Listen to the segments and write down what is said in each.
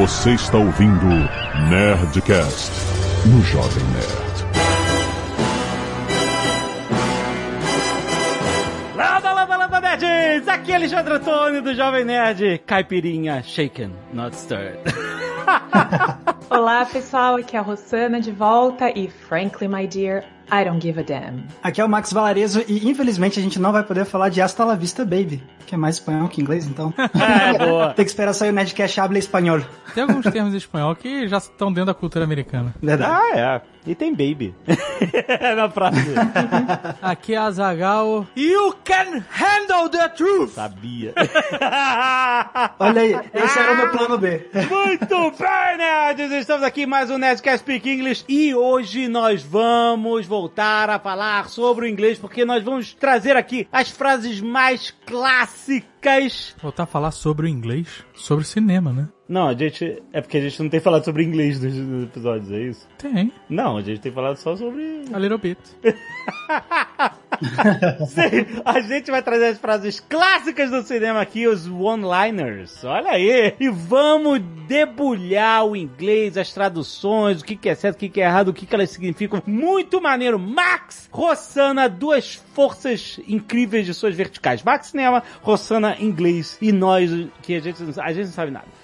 Você está ouvindo Nerdcast no Jovem Nerd. Landa, landa, landa, nerds! Aqui é Alexandre Antônio do Jovem Nerd. Caipirinha shaken, not stirred. Olá, pessoal. Aqui é a Rossana de volta e, frankly, my dear, I don't give a damn. Aqui é o Max Valarezo e infelizmente a gente não vai poder falar de Hasta la Vista Baby, que é mais espanhol que inglês, então. É, boa. Tem que esperar sair o Nerdcast Habla Espanhol. Tem alguns termos em espanhol que já estão dentro da cultura americana. Verdade. Ah, é. E tem baby. Na frase. Aqui é a Zagal. You can handle the truth! Sabia. Olha aí, esse era o meu plano B. Muito bem, nerds! Estamos aqui em mais um Nerdcast Speak English e hoje nós vamos voltar a falar sobre o inglês porque nós vamos trazer aqui as frases mais clássicas. Voltar a falar sobre o inglês, sobre o cinema, né? Não, a gente. É porque a gente não tem falado sobre inglês nos, nos episódios, é isso? Tem, Não, a gente tem falado só sobre. a little bit. Sim, a gente vai trazer as frases clássicas do cinema aqui, os one-liners. Olha aí! E vamos debulhar o inglês, as traduções, o que, que é certo, o que, que é errado, o que, que elas significam. Muito maneiro! Max, Rossana, duas forças incríveis de suas verticais. Max Cinema, Rossana Inglês e nós, que a gente, a gente não sabe nada.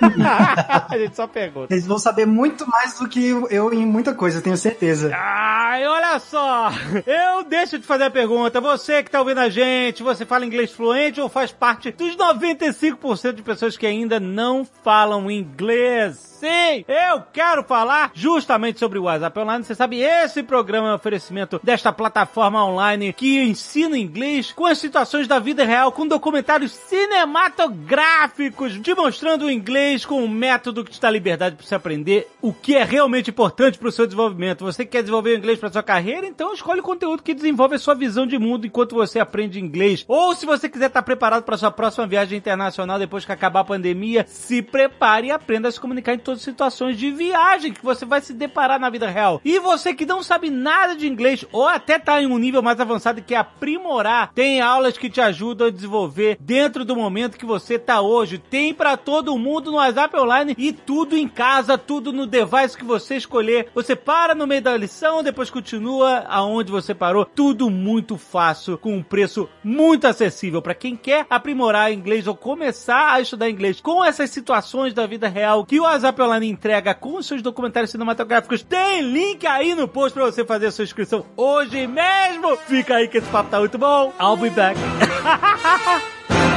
a gente só pergunta. Eles vão saber muito mais do que eu em muita coisa, tenho certeza. Ai, olha só! Eu deixo de fazer a pergunta. Você que tá ouvindo a gente, você fala inglês fluente ou faz parte dos 95% de pessoas que ainda não falam inglês? Sim, eu quero falar justamente sobre o WhatsApp Online. Você sabe, esse programa é um oferecimento desta plataforma online que ensina inglês com as situações da vida real, com documentários cinematográficos, demonstrando o inglês com um método que te dá liberdade para você aprender o que é realmente importante para o seu desenvolvimento. Você quer desenvolver o inglês para sua carreira? Então escolhe conteúdo que desenvolve a sua visão de mundo enquanto você aprende inglês. Ou se você quiser estar preparado para sua próxima viagem internacional depois que acabar a pandemia, se prepare e aprenda a se comunicar em todas as situações de viagem que você vai se deparar na vida real. E você que não sabe nada de inglês ou até está em um nível mais avançado e quer aprimorar, tem aulas que te ajudam a desenvolver dentro do momento que você tá hoje. Tem para todo mundo no WhatsApp Online e tudo em casa, tudo no device que você escolher. Você para no meio da lição, depois continua aonde você parou. Tudo muito fácil, com um preço muito acessível para quem quer aprimorar inglês ou começar a estudar inglês com essas situações da vida real que o WhatsApp Online entrega com seus documentários cinematográficos. Tem link aí no post para você fazer a sua inscrição hoje mesmo. Fica aí que esse papo tá muito bom. I'll be back.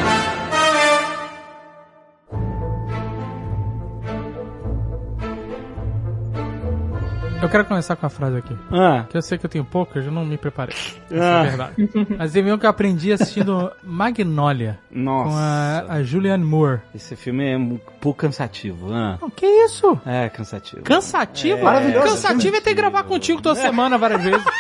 Eu quero começar com a frase aqui. ah, Que eu sei que eu tenho pouco, eu já não me preparei. Isso Ah. é verdade. Mas é mesmo que eu aprendi assistindo Magnolia. nossa. Com a, a Julianne Moore. Esse filme é um pouco cansativo. Ah. O que é isso? É, cansativo. Cansativo? Maravilhoso. Cansativo é ter que gravar contigo toda semana várias vezes.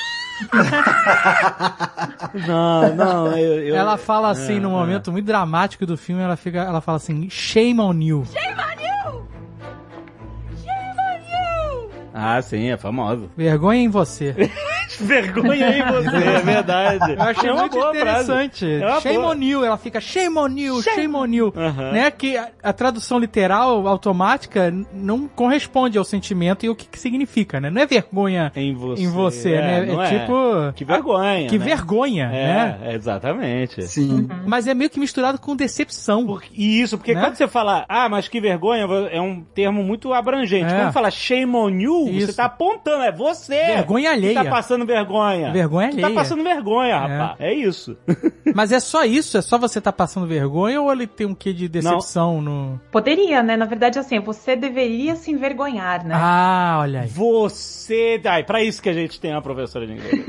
Não, não, eu... eu- Ela fala assim, É, num é. momento muito dramático do filme, ela fica, ela fala assim, shame on you. Ah, sim, é famoso. Vergonha em você. Vergonha aí você, é verdade. Eu achei é uma muito boa interessante. frase. É uma Shame boa. on you. Ela fica shame on you, shame, on you. Né? Que a, a tradução literal, automática, não corresponde ao sentimento e o que, que significa, né? Não é vergonha Em você. em você, né? não É, tipo... Que vergonha, Que né? vergonha, né? É, exatamente. Sim. Mas é meio que misturado com decepção. Por- E isso, porque Né? quando você fala, ah, mas que vergonha, é um termo muito abrangente. É. Quando fala shame on you, Isso. você tá apontando, é você. Vergonha que alheia. tá passando vergonha. Vergonha Tu tá passando vergonha, rapaz. É isso. Mas é só isso? É só você tá passando vergonha ou ele tem um quê de decepção no... Poderia, né? Na verdade, assim, você deveria se envergonhar, né? Ah, olha aí. Você. Ai, pra isso que a gente tem uma professora de inglês.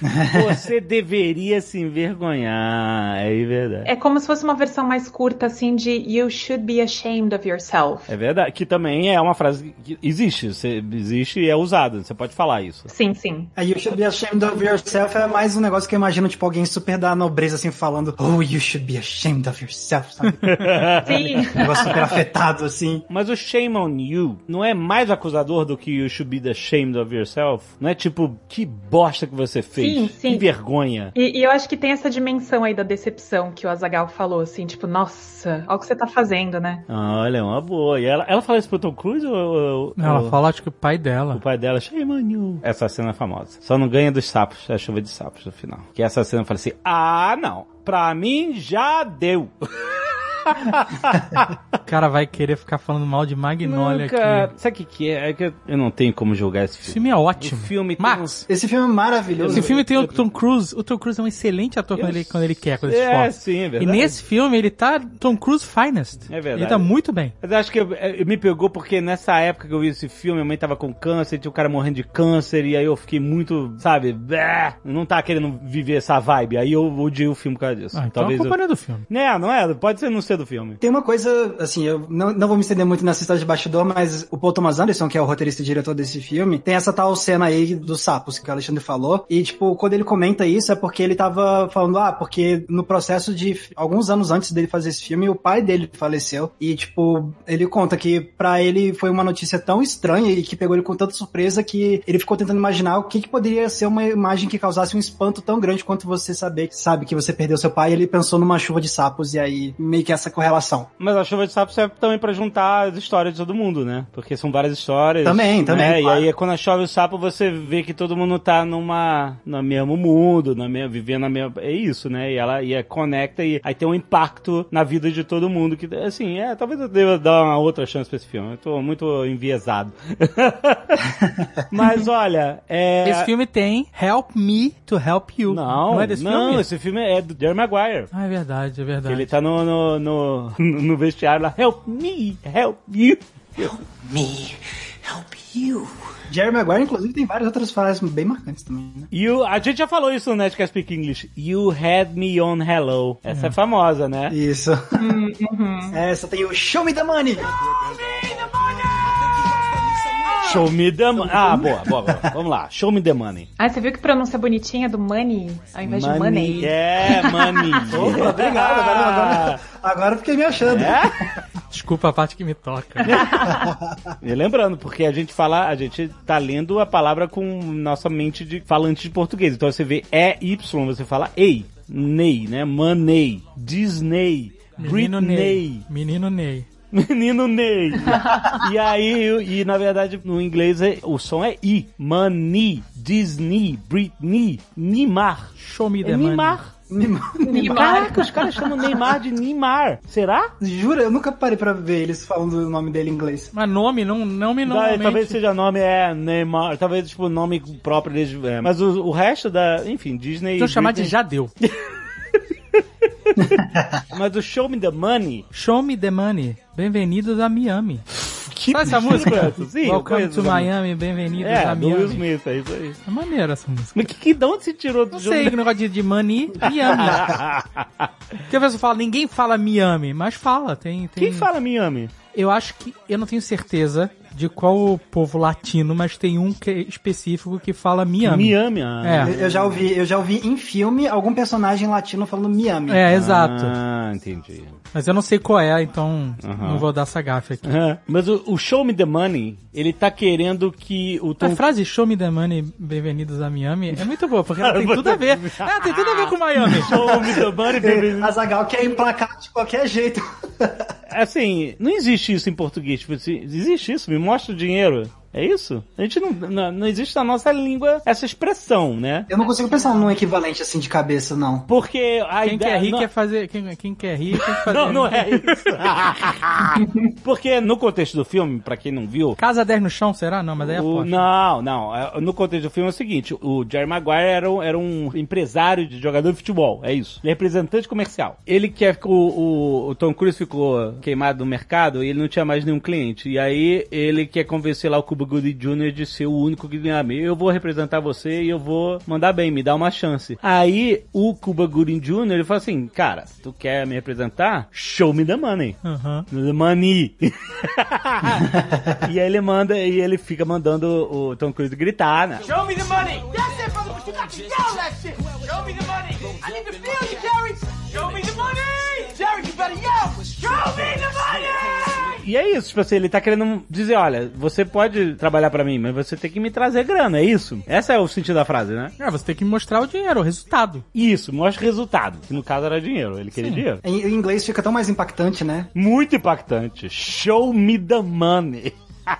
você deveria se envergonhar. É verdade. É como se fosse uma versão mais curta, assim, de You should be ashamed of yourself. É verdade. Que também é uma frase que existe. Você existe e é usada. Você pode falar isso. Sim, sim. Aí you should should be ashamed of yourself é mais um negócio que eu imagino, tipo, alguém super da nobreza, assim, falando, oh, you should be ashamed of yourself, sabe? Sim. Um negócio super afetado, assim. Mas o shame on you não é mais acusador do que you should be ashamed of yourself? Não é tipo, que bosta que você fez? Sim, sim. Que vergonha. E, e eu acho que tem essa dimensão aí da decepção que o Azagal falou, assim, tipo, nossa, olha o que você tá fazendo, né? Ah, Olha, é uma boa. E ela, ela fala isso pro Tom Cruise ou, ou- Ela ou- fala, acho que o pai O dela. pai dela, shame on you. Essa cena é famosa. Só não ganha dos sapos, é a chuva de sapos no final. Que essa cena eu falei assim, ah, não. Pra mim já deu. O cara vai querer ficar falando mal de Magnolia Nunca... aqui. Sabe o que, que é? É que eu- eu não tenho como julgar esse Esse filme. filme é O ótimo. filme tem Max, Esse filme é maravilhoso. esse filme tem o Tom Cruise. O Tom Cruise é um excelente ator quando ele, quando ele quer, quando ele se É, sim, é E verdade. nesse filme ele tá Tom Cruise finest. É verdade. Ele tá muito bem. Mas eu acho que eu- eu- me pegou porque nessa época que eu vi esse filme, minha mãe tava com câncer, tinha um cara morrendo de câncer, e aí eu fiquei muito, sabe, não tá querendo viver essa vibe. Aí eu odiei o filme por causa disso. Ah, então Talvez a culpa eu... não é do filme. Não, não é, pode ser não ser do filme. Tem uma coisa, assim, eu não, não vou me estender muito nessa história de bastidor, mas o Paul Thomas Anderson, que é o roteirista e diretor desse filme, tem essa tal cena aí dos sapos que o Alexandre falou. E, tipo, quando ele comenta isso, é porque ele tava falando, ah, porque no processo de alguns anos antes dele fazer esse filme, o pai dele faleceu. E, tipo, ele conta que pra ele foi uma notícia tão estranha e que pegou ele com tanta surpresa que ele ficou tentando imaginar o que, que poderia ser uma imagem que causasse um espanto tão grande quanto você saber, sabe, que você perdeu seu pai. Ele pensou numa chuva de sapos e aí meio que essa correlação. Mas a chuva de sapos serve também pra juntar as histórias de todo mundo, né? Porque são várias histórias. Também, também, né? claro. E aí quando chove o sapo, você vê que todo mundo tá numa, no mesmo mundo, na mesma, vivendo a mesma. É isso, né? E ela e é, conecta e aí tem um impacto na vida de todo mundo. Que, assim, é, talvez eu deva dar uma outra chance pra esse filme. Eu tô muito enviesado. Mas olha, é. Esse filme tem Help Me to Help You. Não, não é desse não, filme? esse filme é do Jerry Maguire. Ah, é verdade, é verdade. Ele tá no, no, no, no vestiário lá, help me, help you. Jerry Maguire, inclusive, tem várias outras frases bem marcantes também, né? You, a gente já falou isso no Nerdcast Speak English. You had me on hello. Essa é famosa, né? Isso. Essa tem o Show Me the Money. Show me the money. Ah, boa, boa, boa. Vamos lá. Show me the money. Ah, você viu que pronúncia bonitinha do money ao invés de money? É, money. Opa, obrigado. Agora, agora, agora eu fiquei me achando. Desculpa a parte que me toca. E lembrando, porque a gente fala, a gente tá lendo a palavra com nossa mente de falante de português. Então você vê E-Y, você fala EI, NEI, né? Money, Disney, Menino Britney. Ney. Menino Ney. Menino Ney. e aí, e na verdade, no inglês é- o som é I. Money, Disney, Britney, Neymar. Show me the É money. Neymar. Neymar. Caraca, os caras chamam Neymar de Neymar. Será? Jura, eu nunca parei pra ver eles falando o nome dele em inglês. Mas nome, não, não me normalmente. talvez seja nome é Neymar, talvez tipo nome próprio deles. é. Mas o, o resto da, enfim, Disney. Então chamar de já deu. Mas o Show Me the Money. Show me the money. Bem-vindos a Miami. Que Sabe essa música? Sim, eu Welcome to Miami, bem-vindos É, a do Will Miami. Smith, é isso aí. É maneiro essa música. Mas que, que, de onde se tirou do Não sei, que negócio de, de money, Miami. Porque a pessoa fala, ninguém fala Miami, mas fala, tem... tem... Quem fala Miami? Eu acho que, eu não tenho certeza de qual o povo latino, mas tem um que é específico que fala Miami. Miami, ah. É. Eu, eu já ouvi, eu já ouvi em filme algum personagem latino falando Miami. É, exato. Ah, entendi. Mas eu não sei qual é, então Aham. não vou dar essa gafe aqui. É. Mas o, o Show Me the Money, ele tá querendo que o A Tom frase Show me the money, bem-vindos a Miami, é muito boa, porque ela tem tudo a ver. Ah, tem tudo a ver com Miami. Show Me the Money, baby. A Zagal quer emplacar de qualquer jeito. Assim, não existe isso em português. Tipo, existe isso? Me mostra o dinheiro. É isso? A gente não, não, não existe na nossa língua essa expressão, né? Eu não consigo pensar num equivalente assim de cabeça, não. Porque a Quem ideia... quer rir não- quer fazer. Quem, quem quer rir tem que fazer. Não, não é isso. Porque no contexto do filme, pra quem não viu, Casa 10 no chão, será? Não, mas aí é o, não, não. É, No contexto do filme é o seguinte: o Jerry Maguire era um, era um empresário de jogador de futebol, é isso. Ele é representante comercial. Ele quer que o, o, o Tom Cruise ficou queimado no mercado e ele não tinha mais nenhum cliente. E aí ele quer convencer lá o Cuba Gooding Jr. de ser o único que ganha meio. Eu vou representar você e eu vou mandar bem, me dá uma chance. Aí o Cuba Gooding Jr. ele fala assim: Cara, tu quer me representar? Show me the money. Aham. The money. e aí ele manda, e ele fica mandando o Tom Cruise gritar, né? Show me the money! fucking yell that shit! Show me the money! I need to feel you, Jerry! Show me the money! Jerry, you better yell! Show me the money! E é isso, tipo assim, ele tá querendo dizer, olha, você pode trabalhar pra mim, mas você tem que me trazer grana, é isso? Essa é o sentido da frase, né? É, você tem que mostrar o dinheiro, o resultado. Isso, mostra resultado, que no caso era dinheiro, ele queria dinheiro. Em, em inglês fica tão mais impactante, né? Muito impactante. Show me the money.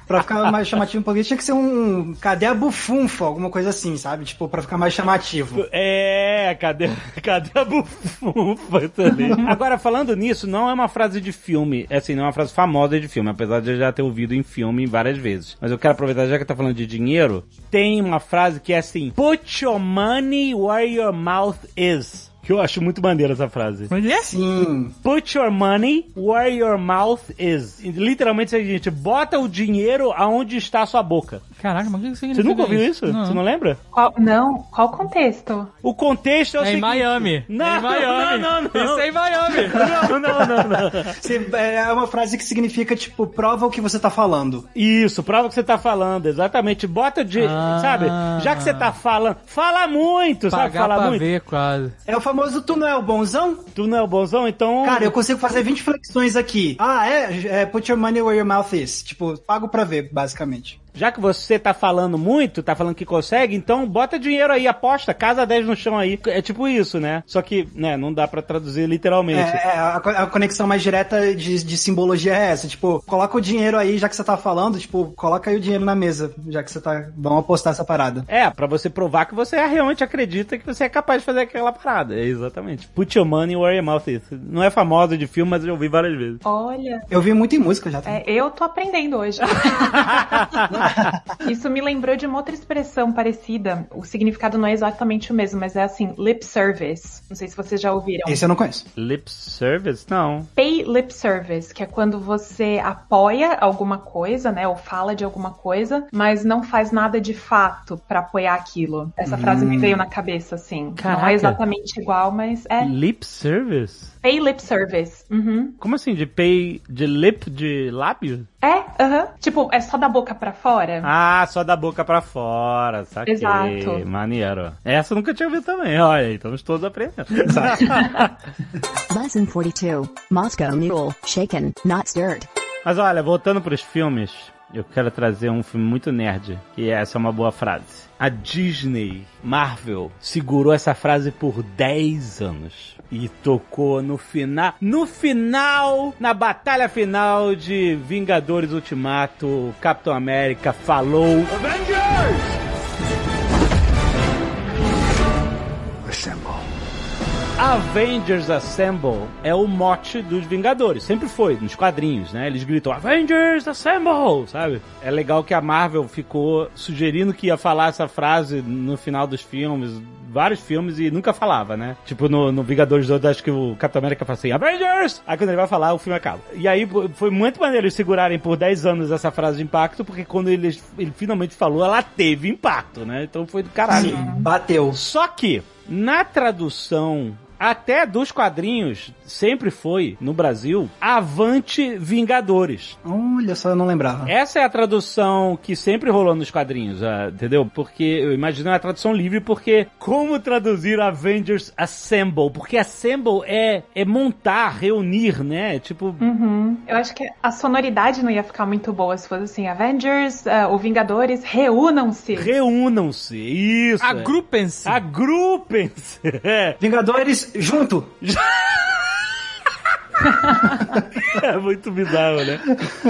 Pra ficar mais chamativo pouquinho, tinha que ser um cadê a bufunfa, alguma coisa assim, sabe? Tipo, pra ficar mais chamativo. É, cadê, cadê a bufunfa também? Agora, falando nisso, não é uma frase de filme, é assim, não é uma frase famosa de filme, apesar de eu já ter ouvido em filme várias vezes. Mas eu quero aproveitar, já que tá falando de dinheiro, tem uma frase que é assim, put your money where your mouth is. Que eu acho muito maneira essa frase. Mas é? Sim. Put your money where your mouth is. Literalmente é o seguinte, bota o dinheiro aonde está a sua boca. Caraca, mas o que Você significa nunca ouviu isso? Não. Você não lembra? Qual, não, qual o contexto? O contexto é o É em seguinte... Miami. Não, é em Miami. não, não, não. Isso é em Miami. Não, não, não, não. Você- é uma frase que significa, tipo, prova o que você tá falando. Isso, prova o que você tá falando, exatamente. Bota de, Ah. sabe? Já que você tá falando, fala muito, sabe? Pagar Fala pra muito. ver, quase. É o famoso tu não é o bonzão? Tu não é o bonzão, então... Cara, eu consigo fazer 20 flexões aqui. Ah, é? é put your money where your mouth is. Tipo, pago pra ver, basicamente. Já que você tá falando muito, tá falando que consegue, então bota dinheiro aí, aposta, casa 10 no chão aí. É tipo isso, né? Só que, né, não dá pra traduzir literalmente. É, é, a, co- a conexão mais direta de, de simbologia é essa. Tipo, coloca o dinheiro aí, já que você tá falando, tipo, coloca aí o dinheiro na mesa, já que você tá. Vamos apostar essa parada. É, pra você provar que você realmente acredita que você é capaz de fazer aquela parada. É exatamente. Put your money where your mouth is. Não é famosa de filme, mas eu ouvi várias vezes. Olha, Eu vi muito em música já. é, eu tô aprendendo hoje. Isso me lembrou de uma outra expressão parecida. O significado não é exatamente o mesmo, mas é assim, lip service. Não sei se vocês já ouviram. Esse eu não conheço. Lip service? Não. Pay lip service, que é quando você apoia alguma coisa, né, ou fala de alguma coisa, mas não faz nada de fato pra apoiar aquilo. Essa frase me veio na cabeça, assim. Não Caraca. é exatamente igual, mas é Lip service? Pay lip service. Uhum. Como assim? De pay de lip de lábio? É, aham. Tipo, é só da boca pra fora. Ah, só da boca pra fora, saquei. Exato. Maneiro. Essa eu nunca tinha ouvido também, olha, aí, estamos todos aprendendo. Lesson 42. Moscow Mule. Shaken, not stirred. Mas olha, voltando pros filmes, eu quero trazer um filme muito nerd, que essa é uma boa frase. A Disney, Marvel, segurou essa frase por 10 anos. E tocou no final, no final, na batalha final de Vingadores Ultimato, Capitão América falou Avengers Assemble é o mote dos Vingadores. Sempre foi, nos quadrinhos, né? Eles gritam Avengers Assemble, sabe? É legal que a Marvel ficou sugerindo que ia falar essa frase no final dos filmes, vários filmes, e nunca falava, né? Tipo, no, no Vingadores 2, acho que o Capitão América fala assim, Avengers! Aí quando ele vai falar, o filme acaba. E aí foi muito maneiro eles segurarem por 10 anos essa frase de impacto, porque quando ele, ele finalmente falou, ela teve impacto, né? Então foi do caralho. Bateu. Só que, na tradução até dos quadrinhos, sempre foi, no Brasil, Avante Vingadores. Olha só, eu não lembrava. Essa é a tradução que sempre rolou nos quadrinhos, ah, entendeu? Porque eu imagino a tradução livre, porque como traduzir Avengers Assemble? Porque Assemble é, é montar, reunir, né? Tipo, Uhum. Eu acho que a sonoridade não ia ficar muito boa se fosse assim, Avengers ah, ou Vingadores, reúnam-se. reúnam-se. Isso. é. Agrupem-se. Agrupem-se. É. Vingadores, junto! É muito bizarro, né?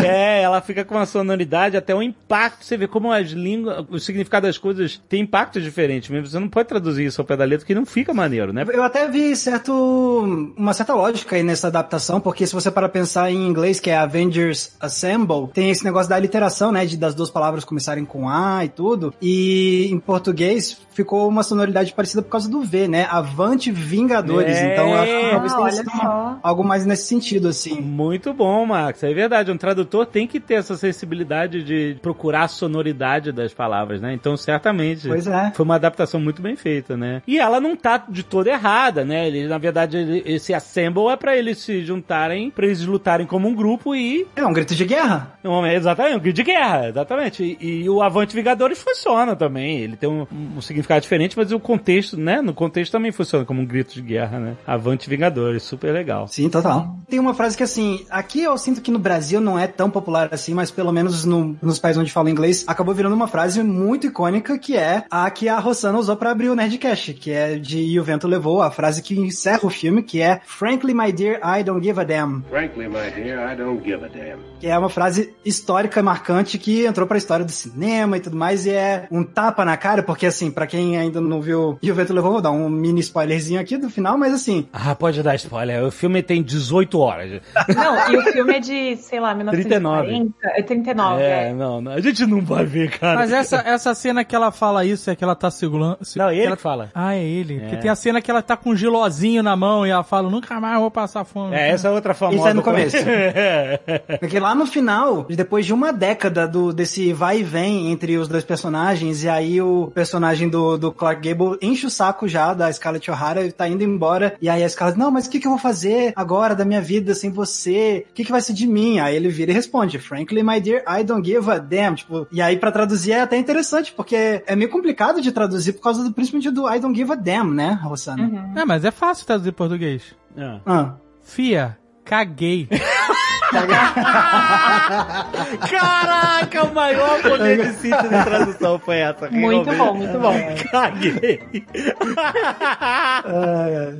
É, ela fica com uma sonoridade, até um impacto. Você vê como as línguas, o significado das coisas tem impactos diferentes mesmo. Você não pode traduzir isso ao pé da letra, que não fica maneiro, né? Eu até vi certo, uma certa lógica aí nessa adaptação, porque se você para pensar em inglês, que é Avengers Assemble, tem esse negócio da literação, né, de das duas palavras começarem com A e tudo, e em português ficou uma sonoridade parecida por causa do V, né, Avante Vingadores, É. então eu acho que talvez Ah, tenha olha sido algo mais nesse sentido, assim. Muito bom, Max. É verdade. Um tradutor tem que ter essa sensibilidade de procurar a sonoridade das palavras, né? Então, certamente. Pois é. Foi uma adaptação muito bem feita, né? E ela não tá de toda errada, né? Ele, na verdade, ele- esse assemble é pra eles se juntarem, pra eles lutarem como um grupo e. É um grito de guerra. um- Exatamente, um grito de guerra, exatamente. E, e o Avante Vingadores funciona também. Ele tem um, um significado diferente, mas o contexto, né? No contexto também funciona como um grito de guerra, né? Avante Vingadores, super legal. Sim, total. Tem uma frase que, assim, aqui eu sinto que no Brasil não é tão popular assim, mas pelo menos no- nos países onde falam inglês, acabou virando uma frase muito icônica, que é a que a Rossana usou pra abrir o Nerdcast, que é de E o Vento Levou, a frase que encerra o filme, que é Frankly, my dear, I don't give a damn. Frankly, my dear, I don't give a damn. Que é uma frase histórica, marcante, que entrou pra história do cinema e tudo mais, e é um tapa na cara, porque assim, pra quem ainda não viu E o Vento Levou, vou dar um mini spoilerzinho aqui do final, mas assim, Ah, pode dar spoiler. O filme tem 18 horas. Não, e o filme é de, sei lá, 1940. É 39, É, é. não, não. A gente não vai ver, cara. Mas essa, essa cena que ela fala isso é que ela tá segurando. Não, ele ela... que fala. Ah, é ele. Porque tem a cena que ela tá com um gilozinho na mão e ela fala, nunca mais vou passar fome. É, essa é outra famosa. Isso é no começo. É. Porque lá no final, depois de uma década do, desse vai e vem entre os dois personagens, e aí o personagem do, do Clark Gable enche o saco já da Scarlett O'Hara e tá indo embora. E aí a Scarlett, não, mas o que, que eu vou fazer agora da minha vida sem você? O que, que vai ser de mim? Aí ele vira e responde, Frankly, my dear, I don't give a damn. Tipo, e aí pra traduzir é até interessante, porque é meio complicado de traduzir por causa do principalmente do I don't give a damn, né, Rossana? É, mas é fácil traduzir em português. É. Ah. Fia, caguei. Caraca, o maior poder de síntese de tradução foi essa. Muito realmente. bom, muito bom. Caguei.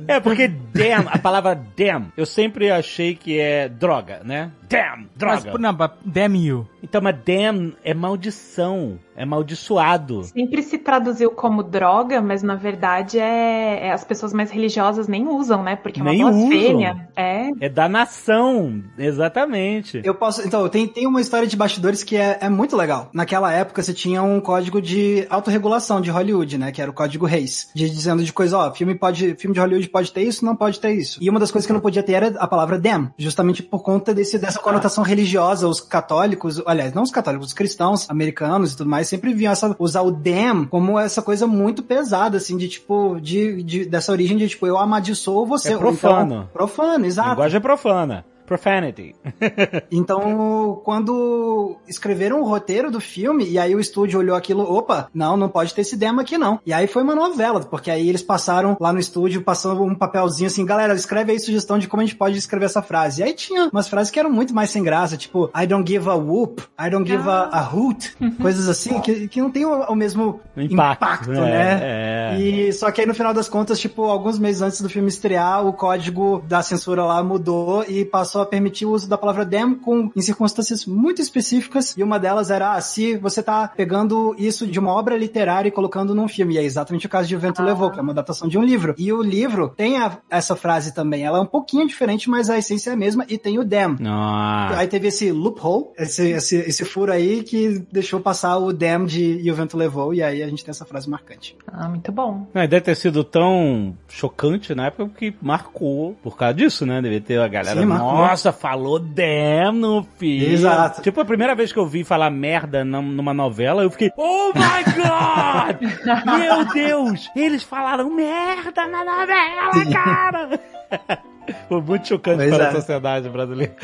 é porque damn, a palavra damn, eu sempre achei que é droga, né? Damn, Mas, droga. não, but damn you. Então, mas damn é maldição, é maldiçoado. Sempre se traduziu como droga, mas na verdade é, é- as pessoas mais religiosas nem usam, né? Porque é uma Nem blasfêmia. É. É da nação, exatamente. Eu posso. Então, tem, tem uma história de bastidores que é, é muito legal. Naquela época, você tinha um código de autorregulação de Hollywood, né? Que era o código Reis. De, dizendo de coisa, ó, filme, pode, filme de Hollywood pode ter isso, não pode ter isso. E uma das coisas que não podia ter era a palavra damn. Justamente por conta desse, dessa conotação religiosa. Os católicos, aliás, não os católicos, os cristãos americanos e tudo mais, sempre viam essa, usar o damn como essa coisa muito pesada, assim, de tipo, de, de- dessa origem de tipo, eu amaldiçoo você. É Ou então- profano. profano, exato. Linguagem profana. Profanity. Então, quando escreveram o roteiro do filme, e aí o estúdio olhou aquilo, opa, não, não pode ter esse demo aqui não. E aí foi uma novela, porque aí eles passaram lá no estúdio, passando um papelzinho assim, galera, escreve aí sugestão de como a gente pode escrever essa frase. E aí tinha umas frases que eram muito mais sem graça, tipo, I don't give a whoop, I don't give a, a hoot, coisas assim, que, que não tem o, o mesmo Impacto, impacto, é, né? é. E só que aí no final das contas, tipo, alguns meses antes do filme estrear, o código da censura lá mudou e passou a permitir o uso da palavra damn com, em circunstâncias muito específicas. E uma delas era, ah, se você tá pegando isso de uma obra literária e colocando num filme. E é exatamente o caso de O Vento Levou, que é uma adaptação de um livro. E o livro tem a- essa frase também. Ela é um pouquinho diferente, mas a essência é a mesma e tem o damn. Ah. Aí teve esse loophole, esse, esse, esse furo aí que deixou passar o damn de E o Vento Levou, e aí a gente tem essa frase marcante. Ah, muito bom. E deve ter sido tão chocante na época que marcou por causa disso, né? Deve ter a galera, Sim, marcou. Nossa, falou damn no filme. Exato. Tipo, a primeira vez que eu vi falar merda num- numa novela, eu fiquei, oh my god! Meu Deus! Eles falaram merda na novela, cara! Foi muito chocante Pois para é. a sociedade brasileira.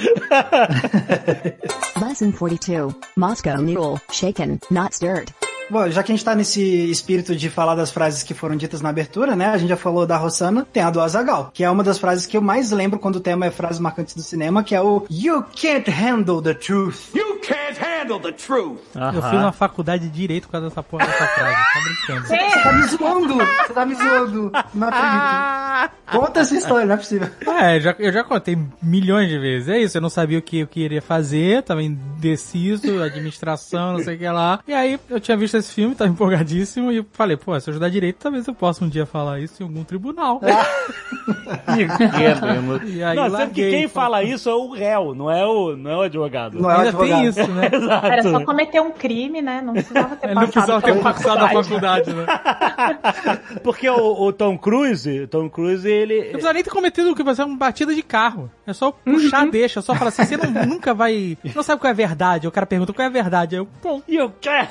Lesson 42. Moscow Mule. Shaken, not stirred. Bom, já que a gente tá nesse espírito de falar das frases que foram ditas na abertura, né? A gente já falou da Rossana, tem a do Azagal, que é uma das frases que eu mais lembro quando o tema é frases marcantes do cinema, que é o You can't handle the truth. You can't handle the truth. Eu fiz uma faculdade de direito por causa dessa porra dessa frase. Tá brincando. Você tá me zoando! Você tá me zoando! Não acredito. Conta essa história, não é possível. É, já, eu já contei milhões de vezes. É isso, eu não sabia o que eu queria fazer, tava indeciso, administração, não sei o que lá. E aí eu tinha visto esse filme, tava empolgadíssimo, e eu falei, pô, se eu ajudar direito, talvez eu possa um dia falar isso em algum tribunal. E aí não, larguei, que quem pô. fala isso é o réu, não é o, não é o advogado. Não é o Ainda advogado. tem isso, né? Era só Exato. cometer um crime, né? Não precisava ter Ele não precisava passado ter pela passado a faculdade. né? Porque o, o Tom Cruise, o Tom Cruise, ele... Não precisa nem ter cometido o que fazer uma batida de carro. É só puxar, deixa. É só falar assim, você não- nunca vai... Não sabe qual é a verdade. O cara pergunta qual é a verdade. Aí eu, bom, E o quê?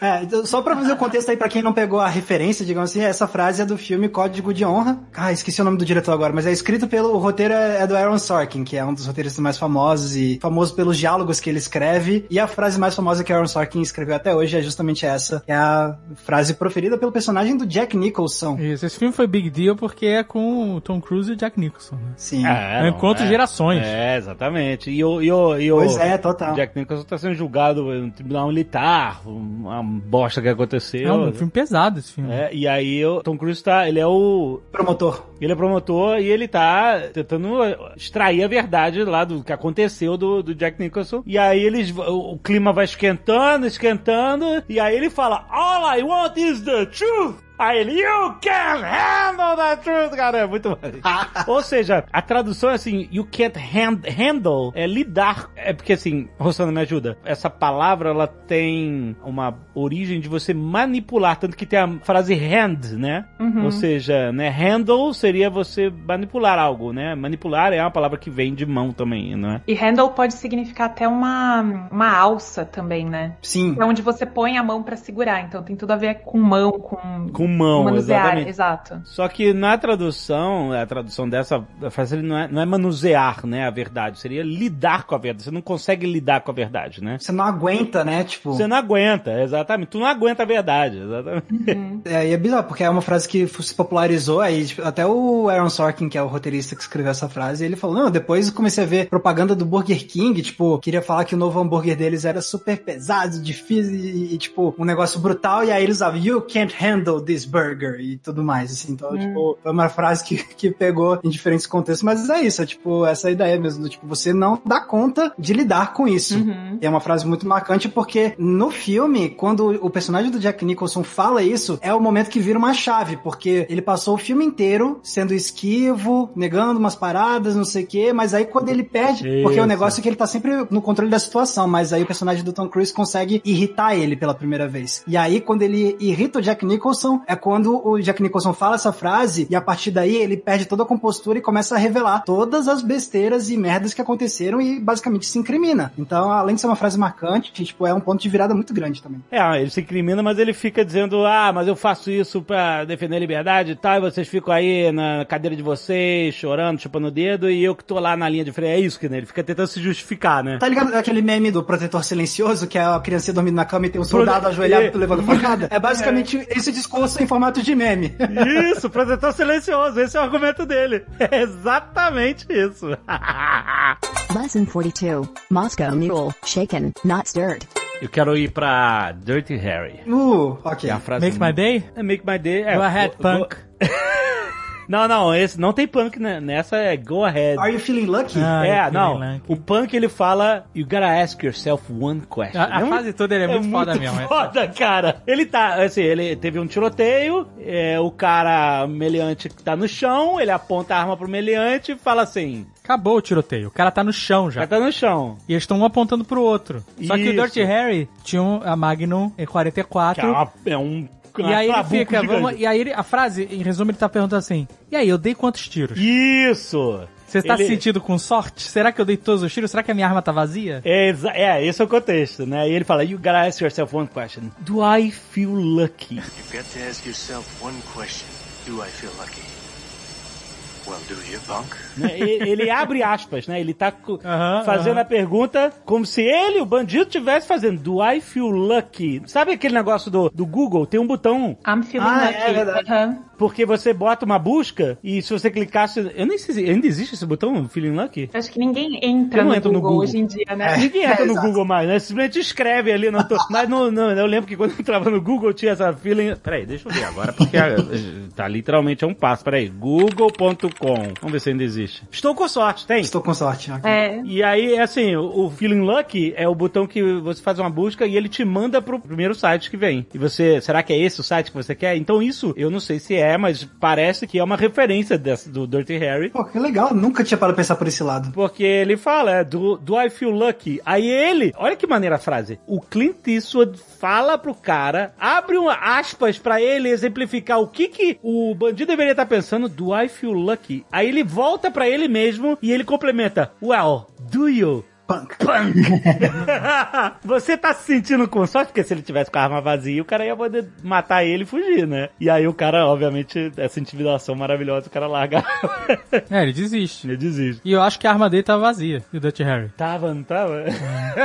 É, só pra fazer o contexto aí pra quem não pegou a referência, digamos assim, essa frase é do filme Código de Honra. Ah, esqueci o nome do diretor agora, mas é escrito pelo. O roteiro é é do Aaron Sorkin, que é um dos roteiristas mais famosos e famoso pelos diálogos que ele escreve. E a frase mais famosa que Aaron Sorkin escreveu até hoje é justamente essa. que É a frase proferida pelo personagem do Jack Nicholson. isso. Esse filme foi big deal porque é com o Tom Cruise e o Jack Nicholson. Né? Sim. É um encontro de gerações. É, exatamente. E o, e o, e o Pois é, total. Jack Nicholson tá sendo julgado no tribunal militar, uma bosta que aconteceu. É um filme pesado esse filme. É, e aí o Tom Cruise tá, ele é o Promotor. ele é promotor e ele tá tentando extrair a verdade lá do que aconteceu do, do Jack Nicholson. E aí eles o, o clima vai esquentando, esquentando, e aí ele fala: "All I want is the truth". Aí ele, you can't handle the truth, cara, é muito maneiro. Ou seja, a tradução é assim, you can't hand, handle, é lidar, é porque assim, Rosana me ajuda, essa palavra, ela tem uma origem de você manipular, tanto que tem a frase hand, né? Ou seja, né, handle seria você manipular algo, né? Manipular é uma palavra que vem de mão também, não é? E handle pode significar até uma, uma alça também, né? Sim. É onde você põe a mão pra segurar. Então tem tudo a ver com mão, com, Com mão, manusear. exatamente. Exato. Só que na tradução, a tradução dessa frase não é, não é manusear, né, a verdade, seria lidar com a verdade. Você não consegue lidar com a verdade, né? Você não aguenta, né? Tipo. Você não aguenta, exatamente. Tu não aguenta a verdade, exatamente. É, e é bizarro, porque é uma frase que se popularizou aí, tipo, até o Aaron Sorkin, que é o roteirista que escreveu essa frase, ele falou, não, depois eu comecei a ver propaganda do Burger King, tipo, queria falar que o novo hambúrguer deles era super pesado, difícil e, e, tipo, um negócio brutal, e aí eles usavam, you can't handle this burger, e tudo mais, assim, então, tipo, foi uma frase que, que pegou em diferentes contextos, mas é isso, é tipo, essa ideia mesmo, do, tipo, você não dá conta de lidar com isso. E é uma frase muito marcante porque no filme, quando o personagem do Jack Nicholson fala isso, é o momento que vira uma chave, porque ele passou o filme inteiro sendo esquivo, negando umas paradas, não sei o quê, mas aí quando ele perde, porque Isso. o negócio é que ele tá sempre no controle da situação, mas aí o personagem do Tom Cruise consegue irritar ele pela primeira vez. E aí quando ele irrita o Jack Nicholson, é quando o Jack Nicholson fala essa frase e a partir daí ele perde toda a compostura e começa a revelar todas as besteiras e merdas que aconteceram e basicamente se incrimina. Então, além de ser uma frase marcante, tipo, é um ponto de virada muito grande também. É, ele se incrimina, mas ele fica dizendo, ah, mas eu faço isso pra defender a liberdade e tal, e vocês ficam aí na cadeira de vocês, chorando, chupando o dedo, e eu que tô lá na linha de freio. É isso que né? ele fica tentando se justificar, né? Tá ligado aquele meme do protetor silencioso, que é a criança dormindo na cama e tem um soldado ajoelhado levando facada? É basicamente esse discurso em formato de meme. Isso, protetor silencioso, esse é o argumento dele. É exatamente isso. Lesson 42. Moscow Mule. Shaken, not stirred. eu quero ir pra Dirty Harry. Uh, ok. Que é a frase Make My Day? É Make My Day. É, Go ahead, go- punk. go- não, não, esse não tem punk né? nessa é Go Ahead. Are you feeling lucky? Ah, é, eu não. feeling O punk ele fala, you gotta ask yourself one question. A, a É muito- fase toda ele é, muito foda mesmo. é. Foda, cara. Ele tá, assim, ele teve um tiroteio, é, o cara meliante tá no chão, ele aponta a arma pro meliante e fala assim, Acabou o tiroteio. O cara tá no chão já. já tá no chão. E eles estão um apontando pro outro. Só que o Isso. Dirty Harry tinha um- a Magnum E44. Que é, uma- é um... E aí ele trabuco fica, vamos, e aí ele- a frase, em resumo, ele tá perguntando assim: E aí, eu dei quantos tiros? Isso! Você tá Ele- se sentindo com sorte? Será que eu dei todos os tiros? Será que a minha arma tá vazia? É, é, esse é o contexto, né? E ele fala, you gotta ask yourself one question. Do I feel lucky? You've got to ask yourself one question. Do I feel lucky? Well, do you, punk? Né? Ele abre aspas, né? Ele tá co- Aham, fazendo aham. a pergunta como se ele, o bandido, estivesse fazendo Do I feel lucky? Sabe aquele negócio do, do Google? Tem um botão I'm feeling Ah, lucky. é verdade. Aham. Porque você bota uma busca e se você clicasse. Eu nem sei se ainda existe esse botão, Feeling Lucky? Acho que ninguém entra no, entro no Google Google. hoje em dia, né? Ninguém entra É, no exato. Google mais, né? Simplesmente escreve ali. Não tô... Mas não, não, eu lembro que quando eu entrava no Google tinha essa feeling. Peraí, deixa eu ver agora, porque tá literalmente a um passo. Peraí, google.com. Vamos ver se ainda existe. Estou com sorte, tem? Estou com sorte. ok. É, E aí, assim, o o Feeling Lucky é o botão que você faz uma busca e ele te manda pro primeiro site que vem. E você, será que é esse o site que você quer? Então isso, eu não sei se é, mas parece que é uma referência dessa, do Dirty Harry. Pô, que legal. Nunca tinha parado pra pensar por esse lado. Porque ele fala, é, do, do I feel lucky. Aí ele, olha que maneira a frase. O Clint Eastwood fala pro cara, abre uma aspas pra ele exemplificar o que que o bandido deveria estar pensando do I feel lucky. Aí ele volta pra ele mesmo e ele complementa, well, do you? Punk. Punk! Você tá se sentindo com sorte, porque se ele tivesse com a arma vazia, o cara ia poder matar ele e fugir, né? E aí o cara, obviamente, essa intimidação maravilhosa, o cara larga. É, ele desiste. ele desiste. E eu acho que a arma dele tava vazia, o Dutch Harry. Tava, não tava?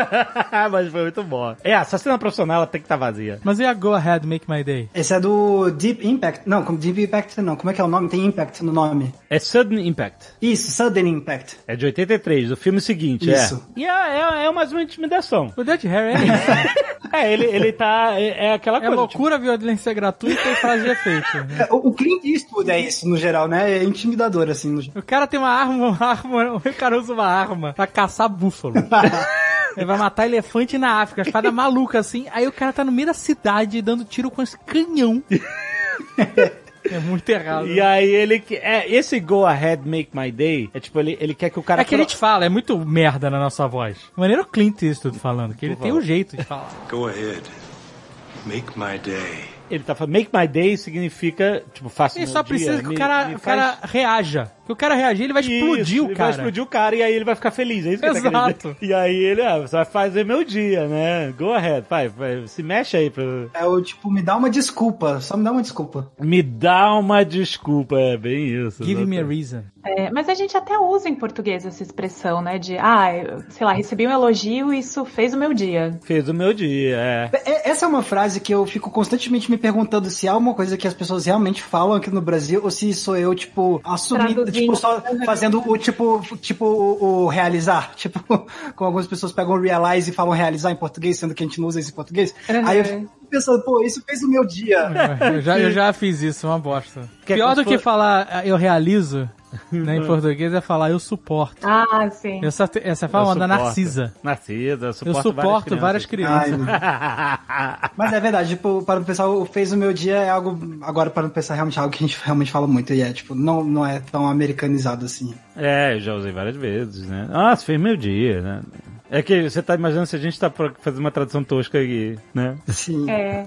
Mas foi muito bom. É, essa cena profissional ela tem que estar vazia. Mas e a Go Ahead, Make My Day? Esse é do Deep Impact. Não, como Deep Impact não. Como é que é o nome? Tem Impact no nome. É Sudden Impact. Isso, Sudden Impact. É de 83, do filme seguinte, Isso. é. E é, é, é mais uma intimidação. O Dutch Harry é isso. É, ele, ele tá... É, é aquela É coisa... loucura, violência gratuita e frase de efeito. né? É, O, o Clint Eastwood é isso, no geral, né? É intimidador, assim. No... O cara tem uma arma, uma arma, o cara usa uma arma pra caçar búfalo. Ele vai matar elefante na África, espada maluca assim. Aí o cara tá no meio da cidade dando tiro com esse canhão. É muito errado. E aí ele... que- É, esse Go Ahead Make My Day, é tipo, ele, ele quer que o cara... É que a gente fala, é muito merda na nossa voz. De maneira o Clint Eastwood falando, que ele tem o jeito de falar. Go ahead. Make my day. Ele tá falando, make my day significa, tipo, faça Ele só dia, precisa que me- o cara, me o cara faz- reaja. Que o cara reagir, ele vai explodir Isso, o ele cara. Vai explodir o cara e aí ele vai ficar feliz. É isso que ele tá querendo Exato. dizer. E aí ele, ah, você vai fazer meu dia, né? Go ahead, vai, vai se mexe aí pra... É o tipo, me dá uma desculpa. Só me dá uma desculpa. Me dá uma desculpa, é bem isso. Give me a exatamente. reason. é, mas a gente até usa em português essa expressão, né? De, ah, sei lá, recebi um elogio e isso fez o meu dia. Fez o meu dia, é. É- Essa é uma frase que eu fico constantemente me perguntando se é uma coisa que as pessoas realmente falam aqui no Brasil ou se sou eu, tipo, assumindo. Tipo, só fazendo o tipo, tipo, o, o realizar. Tipo, como algumas pessoas pegam realize e falam realizar em português, sendo que a gente não usa isso em português. Uhum. Aí eu fico pensando, pô, isso fez o meu dia. Eu já, eu já fiz isso, uma bosta. É Pior do que falar ah, eu realizo, né, em português, é falar eu suporto. Ah, sim. Essa, essa fala Eu da suporto. Narcisa. Narcisa, eu Eu suporto, suporto várias crianças. crianças. Ai, Mas é verdade, tipo, para o pessoal, o fez o meu dia é algo, agora para o pensar realmente é algo que a gente realmente fala muito e é, tipo, não, não é tão americanizado assim. É, eu já usei várias vezes, né? Ah, você fez meu dia, né? É que você tá imaginando se a gente tá fazer uma tradução tosca aqui, né? Sim. É.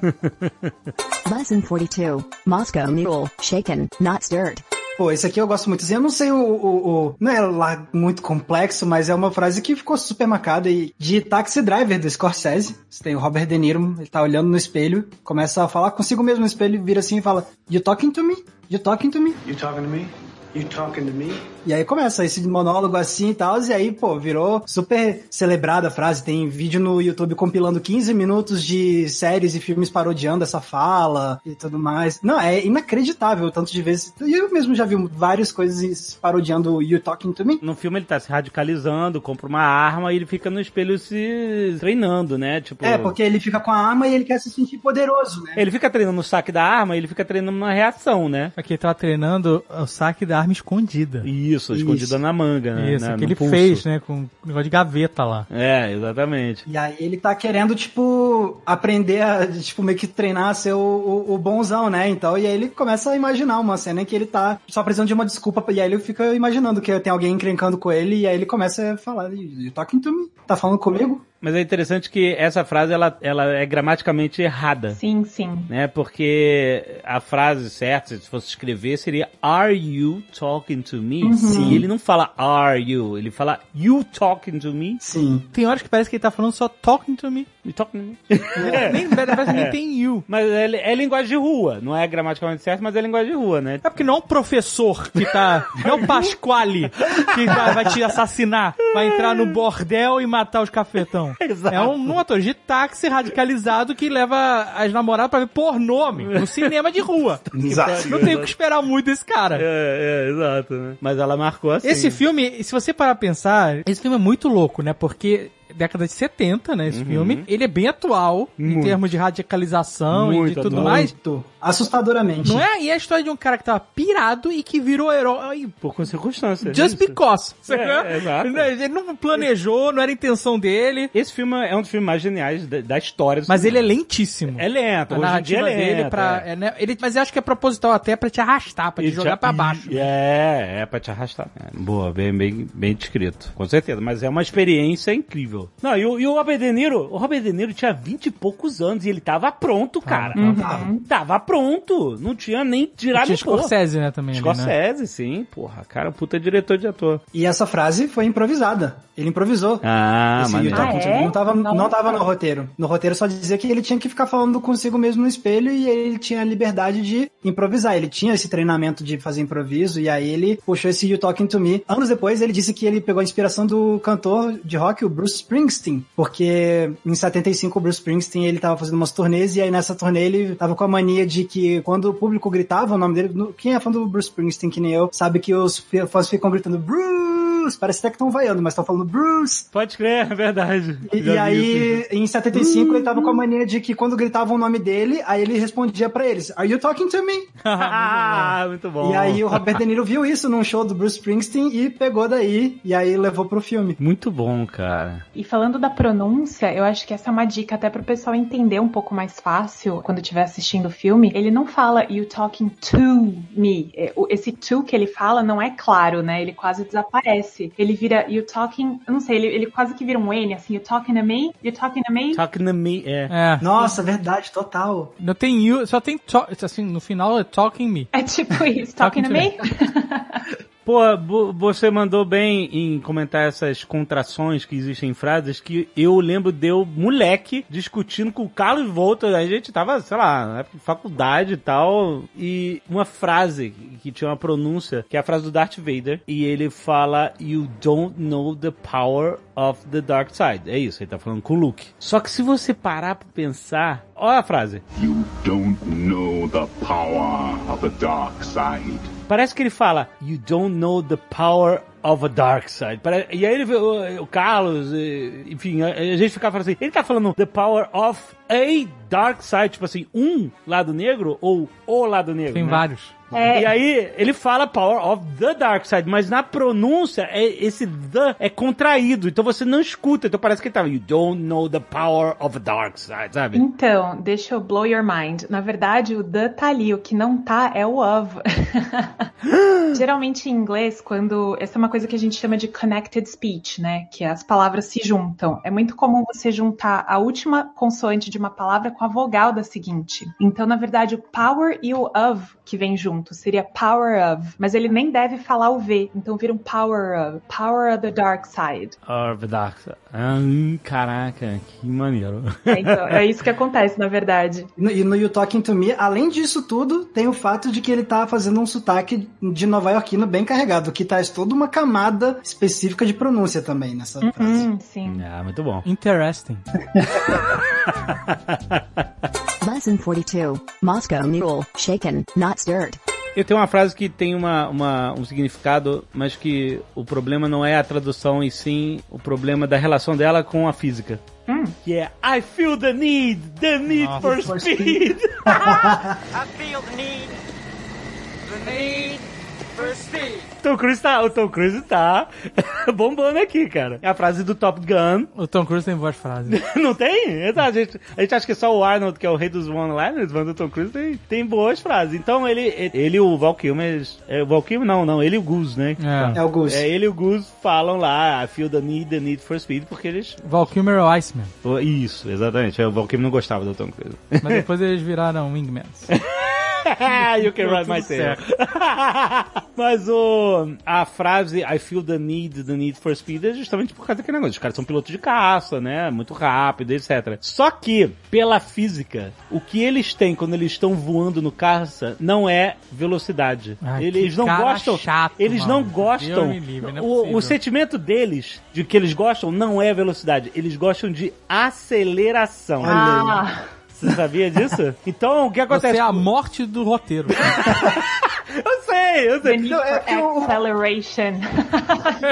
Lesson 42. Moscow Mule. Shaken, not stirred. Pô, esse aqui eu gosto muito. Assim, eu não sei o, o, o- Não é lá muito complexo, mas é uma frase que ficou super marcada e de Taxi Driver do Scorsese. Você tem o Robert De Niro, ele tá olhando no espelho, começa a falar consigo mesmo no espelho, vira assim e fala: You talking to me? You talking to me? You talking to me? You talking to me? E aí começa esse monólogo assim e tal, e aí, pô, virou super celebrada a frase. Tem vídeo no YouTube compilando 15 minutos de séries e filmes parodiando essa fala e tudo mais. Não, é inacreditável o tanto de vezes. Eu mesmo já vi várias coisas parodiando You Talking to Me. No filme ele tá se radicalizando, compra uma arma e ele fica no espelho se treinando, né? Tipo, É, porque ele fica com a arma e ele quer se sentir poderoso, né? ele fica treinando no saque da arma e ele fica treinando na reação, né? Aqui ele tava treinando o saque da arma escondida. Isso, escondida Isso. na manga, né? Isso, né? que ele pulso. fez, né, com um negócio de gaveta lá. É, exatamente. E aí ele tá querendo, tipo, aprender a, tipo, meio que treinar a ser o, o, o bonzão, né? Então, e aí ele começa a imaginar uma cena em que ele tá só precisando de uma desculpa, e aí ele fica imaginando que tem alguém encrencando com ele, e aí ele começa a falar, you talking to me? Tá falando comigo? Mas é interessante que essa frase ela, ela é gramaticamente errada. Sim, sim. Né, porque a frase certa, se fosse escrever, seria Are you talking to me? E ele não fala Are you, ele fala You talking to me? Sim. Tem horas que parece que ele tá falando só talking to me. You talking to me? Nem, parece que nem tem you. Mas é, é linguagem de rua, não é gramaticalmente certo, mas é linguagem de rua, né? É porque não é o professor que tá. Não é o Pasquale que vai, vai te assassinar. Vai entrar no bordel e matar os cafetão. Exato. É um motor de táxi radicalizado que leva as namoradas pra ver pornô, no cinema de rua. Exato. Não tenho o que esperar muito desse cara. É, é, exato, né? Mas ela marcou assim. Esse filme, se você parar pra pensar, esse filme é muito louco, né? Porque década de 70, né, esse filme. Ele é bem atual em Muito. termos de radicalização e Muito de tudo mais. Muito. Assustadoramente. Não é? E é a história de um cara que tava pirado e que virou herói Por circunstância. just isso. because. É, sacou? exato. Ele não planejou, não era a intenção dele. Esse filme é um dos filmes mais geniais da, da história. Mas ele cinema. é lentíssimo. É lento. A Hoje em dia narrativa ele é dele lento, pra. é. é, né, ele, mas eu acho que é proposital até pra te arrastar, pra te E jogar já- pra baixo. É, é pra te arrastar. É, boa, bem, bem, bem descrito. Com certeza, mas é uma experiência incrível. Não, e o, e o Robert De Niro, o Robert De Niro tinha 20 e poucos anos e ele tava pronto, cara. Tava pronto. Não tinha nem tirado Tinha. Scorsese, né, também. ali, né? Scorsese, sim, porra. Cara, puta diretor de ator. E essa frase foi improvisada. Ele improvisou. Ah. You Talking Ah, to é? Me não tava, não Não. tava no roteiro. No roteiro só dizia que ele tinha que ficar falando consigo mesmo no espelho e ele tinha a liberdade de improvisar. Ele tinha esse treinamento de fazer improviso e aí ele puxou esse You Talking to Me. Anos depois ele disse que ele pegou a inspiração do cantor de rock, o Bruce Springsteen, porque em 75 o Bruce Springsteen ele tava fazendo umas turnês e aí nessa turnê ele tava com a mania de que quando o público gritava o nome dele, quem é fã do Bruce Springsteen que nem eu, sabe que os fãs ficam gritando Bruce, parece até que estão vaiando, mas estão falando Bruce. Pode crer, é verdade. E, e vi isso. aí, em 75, ele tava com a mania de que quando gritavam o nome dele, aí ele respondia pra eles, Are you talking to me? ah, muito bom. E aí o Robert De Niro viu isso num show do Bruce Springsteen e pegou daí, e aí levou pro filme. Muito bom, cara. E falando da pronúncia, eu acho que essa é uma dica até pro pessoal entender um pouco mais fácil quando estiver assistindo o filme. Ele não fala you talking to me. É, Esse to que ele fala não é claro, né? Ele quase desaparece. Ele vira you talking, eu não sei, ele, ele quase que vira um N, assim, you talking to me? You talking to me? Talking to me, é. É. Nossa, verdade, total. Não tem you, só tem to- assim, no final é talking me. É tipo isso, talking to me? Pô, vo- você mandou bem em comentar essas contrações que existem em frases que eu lembro de eu, moleque, discutindo com o Carlos Volta. A gente tava, sei lá, na faculdade e tal. E uma frase que tinha uma pronúncia, que é a frase do Darth Vader. E ele fala: You don't know the power of the dark side. É isso, ele tá falando com o Luke. Só que se você parar pra pensar, olha a frase. You don't know the power of the dark side. Parece que ele fala, You don't know the power of a dark side. E aí ele vê o, o Carlos, e- enfim, a, a gente ficava falando assim, ele tá falando the power of a dark side, tipo assim, um lado negro ou o lado negro. Tem né? vários. É. E aí ele fala power of the dark side, mas na pronúncia é, esse the é contraído, então você não escuta, então parece que ele tá, you don't know the power of a dark side, sabe? Então, deixa eu blow your mind. Na verdade, o the tá ali, o que não tá é o of. Geralmente em inglês, quando. Essa é uma coisa que a gente chama de connected speech, né? Que as palavras se juntam. É muito comum você juntar a última consoante de uma palavra com a vogal da seguinte. Então, na verdade, o power e o of que vem junto seria power of. Mas ele nem deve falar o V. Então vira um power of. Power of the dark side. Of the dark side. Ah, caraca, que maneiro. É, então, é isso que acontece, na verdade. E no, e no You Talking to Me, além disso tudo, tem o fato de que ele tá fazendo um sotaque de nova iorquino bem carregado, que traz toda uma camada específica de pronúncia também nessa frase. Hum, sim. Ah, muito bom. Interesting. Lesson 42. Moscow Mule. Shaken, not stirred. Eu tenho uma frase que tem uma, uma- um significado, mas que o problema não é a tradução e sim o problema da relação dela com a física. Que é I feel the need, the need for, for speed. I feel the need, the need for speed. Tom Cruise tá, o Tom Cruise tá bombando aqui, cara. É a frase do Top Gun. O Tom Cruise tem boas frases. Não tem? Exato. A gente, a gente acha que só o Arnold, que é o rei dos one-liners, mas o Tom Cruise tem, tem boas frases. Então ele, ele e o Val Kilmer, é, o Val Kilmer não, não, ele e o Goose, né? É. É o Gus. É, ele e o Goose falam lá, I feel the need, the need for speed, porque eles... Val Kilmer é o Iceman. Isso, exatamente. O Val Kilmer não gostava do Tom Cruise. Mas depois eles viraram Wingmans. you can ride my tail. Mas o, a frase I feel the need, the need for speed é justamente por causa daquele negócio. Os caras são pilotos de caça, né? Muito rápido, etc. Só que, pela física, o que eles têm quando eles estão voando no caça não é velocidade. Ah, eles não gostam. chato, eles não mano. gostam. Deus me livre, não é o, o sentimento deles, de que eles gostam, não é velocidade. Eeles gostam de aceleração. Ah, Você sabia disso? Então, o que acontece? Você é a morte do roteiro. Eu sei, eu the sei. need Não, é for acceleration.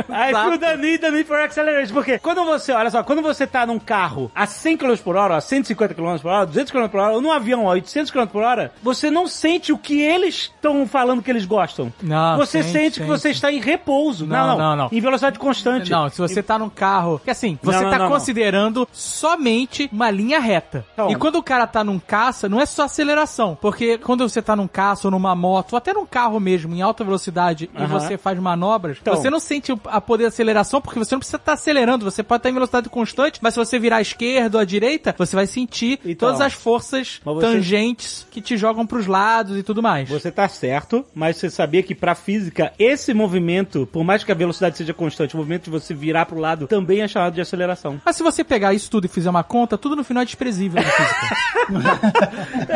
I feel the need, the need for acceleration. Porque quando você, olha só, quando você tá num carro a 100 km por hora, a 150 km por hora, 200 km por hora, ou num avião a 800 km por hora, você não sente o que eles estão falando que eles gostam. Não, você sente, sente, que você está em repouso. Não, Não, não, não. Em velocidade constante. Não, se você tá num carro. Que assim, você Não, tá não, considerando somente uma linha reta. Então. E quando o cara tá num caça, não é só aceleração. Porque quando você tá num caça ou numa moto, ou até num carro mesmo, em alta velocidade, e Aham. você faz manobras, Então. você não sente o- a poder de aceleração, porque você não precisa estar acelerando. Você pode estar em velocidade constante, mas se você virar à esquerda ou à direita, você vai sentir Então. todas as forças você- tangentes que te jogam pros lados e tudo mais. Você tá certo, mas você sabia que pra física, esse movimento, por mais que a velocidade seja constante, o movimento de você virar pro lado também é chamado de aceleração. Mas se você pegar isso tudo e fizer uma conta, tudo no final é desprezível na física.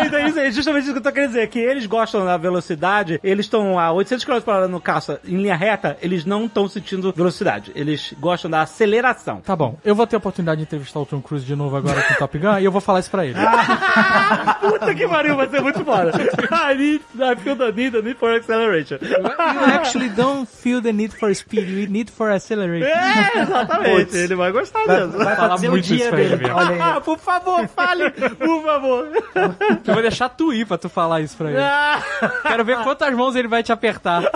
Então, isso é justamente isso que eu tô querendo dizer, que eles gostam da velocidade, eles estão a 800 km por hora no caça, em linha reta, eles não estão sentindo velocidade, eles gostam da aceleração. Tá bom, eu vou ter a oportunidade de entrevistar o Tom Cruise de novo agora com o Top Gun e eu vou falar isso pra ele. Puta que pariu, vai ser muito foda. I need, I feel the need, the need for acceleration. You actually don't feel the need for speed, you need for acceleration. É, exatamente, Putz. ele vai gostar Vai, disso. vai Fala fazer o muito isso dia pra ele dele. mesmo. Olha aí. Ah, por favor, fale, por favor. Eu vou deixar tu ir pra tu falar isso pra ele. Quero ver quantas mãos ele vai te apertar.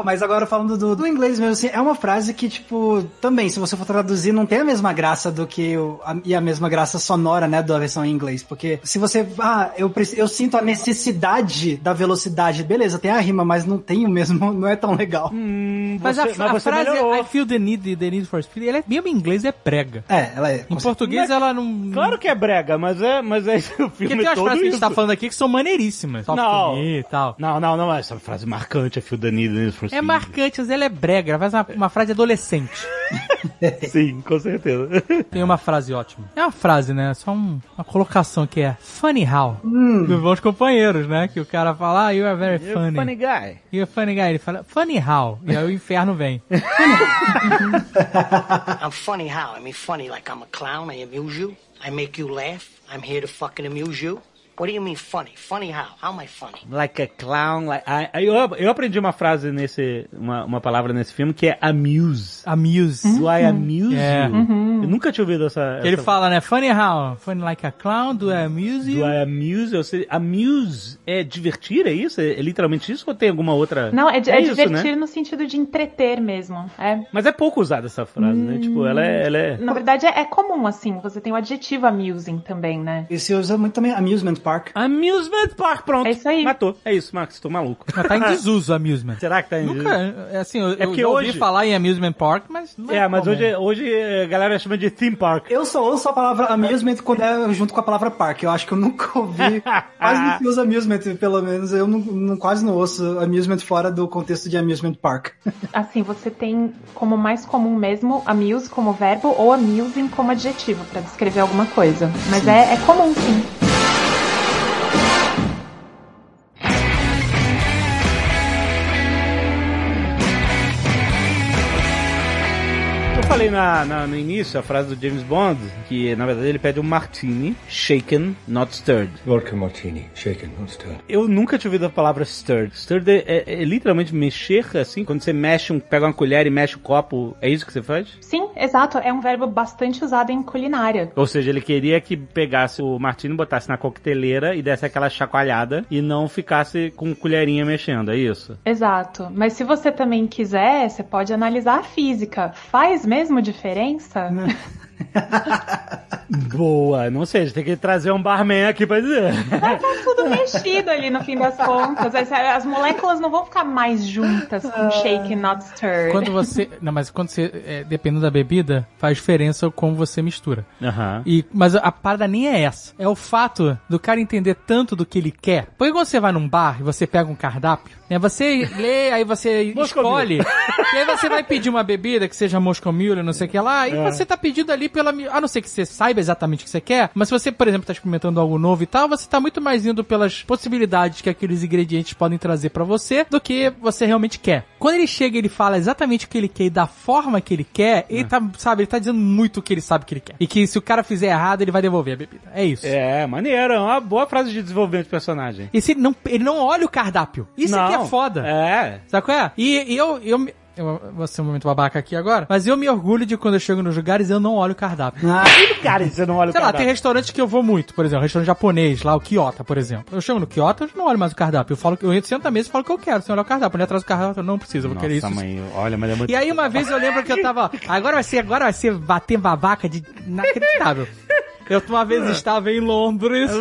Pô, mas agora falando do, do inglês mesmo, assim, é uma frase que, tipo, também, se você for traduzir, não tem a mesma graça do que o, a, e a mesma graça sonora, né, da versão em inglês. Porque se você, ah, eu, eu sinto a necessidade da velocidade, beleza, tem a rima, mas não tem o mesmo, não é tão legal. Mas a, Você- mas a você frase melhorou. I feel the need, the need for speed, ela é, mesmo em inglês é prega. É, ela é. Em português Mas- ela não... Claro que é brega, mas é, mas é o filme Porque tem umas todo frases que a gente tá falando aqui que são maneiríssimas. Top Não. e tal. Não, não, não, essa frase marcante é Feel the Need, the Need for É marcante, mas ela é brega, faz uma, uma frase adolescente. Sim, com certeza. Tem uma frase ótima. É uma frase, né? Só um- uma colocação que é funny how. Dos bons companheiros, né? Que o cara fala, ah, you are very funny. Funny guy. E o funny guy, ele fala, funny how. E aí o inferno vem. I'm funny how? I mean, funny like I'm a clown, I amuse you, I make you laugh, I'm here to fucking amuse you. What do you mean funny? Funny how? How am I funny? Like a clown, like... I, I- eu, eu aprendi uma frase nesse, uma, uma palavra nesse filme que é amuse. Amuse. Do I amuse É. you? Eu nunca tinha ouvido essa... Que ele essa- fala, né? Funny how? Funny like a clown, do I amuse Do you? I amuse? Eu sei, amuse é divertir, é isso? É, é literalmente isso ou tem alguma outra... Não, é, de- é isso, divertir né? no sentido de entreter mesmo. É. Mas é pouco usada essa frase, né? Tipo, ela é... Ela é... Na verdade, é, é comum, assim. Você tem o adjetivo amusing também, né? E se usa muito também amusement park. Amusement Park, pronto. É isso aí. Matou. É isso, Max, tô maluco. Mas tá em desuso amusement. Será que tá em... Nunca, é assim, eu, É eu porque já ouvi hoje- falar em amusement park, mas não É, mas comum. hoje, hoje a galera chama de theme park. Eu só ouço a palavra amusement quando é junto com a palavra park. Eu acho que eu nunca ouvi. quase não se usa amusement, pelo menos. Eu não, não- quase não ouço amusement fora do contexto de amusement park. Assim, você tem como mais comum mesmo amuse como verbo ou amusing como adjetivo pra descrever alguma coisa. Mas é, é comum, sim. Falei na, na- no início a frase do James Bond, que na verdade ele pede um martini, shaken, not stirred. Vodka martini, shaken, not stirred. Eu nunca tinha ouvido a palavra stirred. Stirred é, é- é literalmente mexer, assim, quando você mexe, um, pega uma colher e mexe o copo, é isso que você faz? Sim, exato. É um verbo bastante usado em culinária. Ou seja, ele queria que pegasse o martini, botasse na coqueteleira e desse aquela chacoalhada e não ficasse com colherinha mexendo, é isso? Exato. Mas se você também quiser, você pode analisar a física. Faz mesmo diferença? Boa, não sei, a gente tem que trazer um barman aqui pra dizer. Vai estar tudo mexido ali no fim das contas. As, as moléculas não vão ficar mais juntas com shake and not stirred. Quando você. Não, mas quando você. é, dependendo da bebida, faz diferença como você mistura. Aham. E, mas a parada nem é essa. É o fato do cara entender tanto do que ele quer. Porque quando você vai num bar e você pega um cardápio, né? Você lê, aí você escolhe. e aí você vai pedir uma bebida que seja Moscow Mule, não sei o que lá. E você tá pedindo ali pela. A não ser que você saiba exatamente o que você quer. Mas se você, por exemplo, tá experimentando algo novo e tal, você tá muito mais indo pelas possibilidades que aqueles ingredientes podem trazer pra você do que você realmente quer. Quando ele chega e ele fala exatamente o que ele quer e da forma que ele quer, ele tá, sabe, ele tá dizendo muito o que ele sabe que ele quer. E que se o cara fizer errado, ele vai devolver a bebida. É isso. É, maneiro, é uma boa frase de desenvolvimento de personagem. E se ele não, ele não olha o cardápio. Isso aqui Não. É foda. É. Sabe qual é? E, e eu, eu, me- eu vou ser um momento babaca aqui agora, mas eu me orgulho de quando eu chego nos lugares eu não olho o cardápio. Ah, Cara, você não olha o Sei lá, tem cardápio. restaurantes que eu vou muito, por exemplo, restaurante japonês, lá o Kyoto, por exemplo. Eu chego no Kyoto, eu não olho mais o cardápio. Eu falo que eu entro sento à mesa e falo o que eu quero, sem olhar o cardápio. Ali atrás do cardápio, eu não precisa, eu vou querer isso. Nossa, mãe, olha, mas é muito... E aí uma vez eu lembro que eu tava, agora vai ser, agora vai ser bater babaca de inacreditável. Eu uma vez estava em Londres.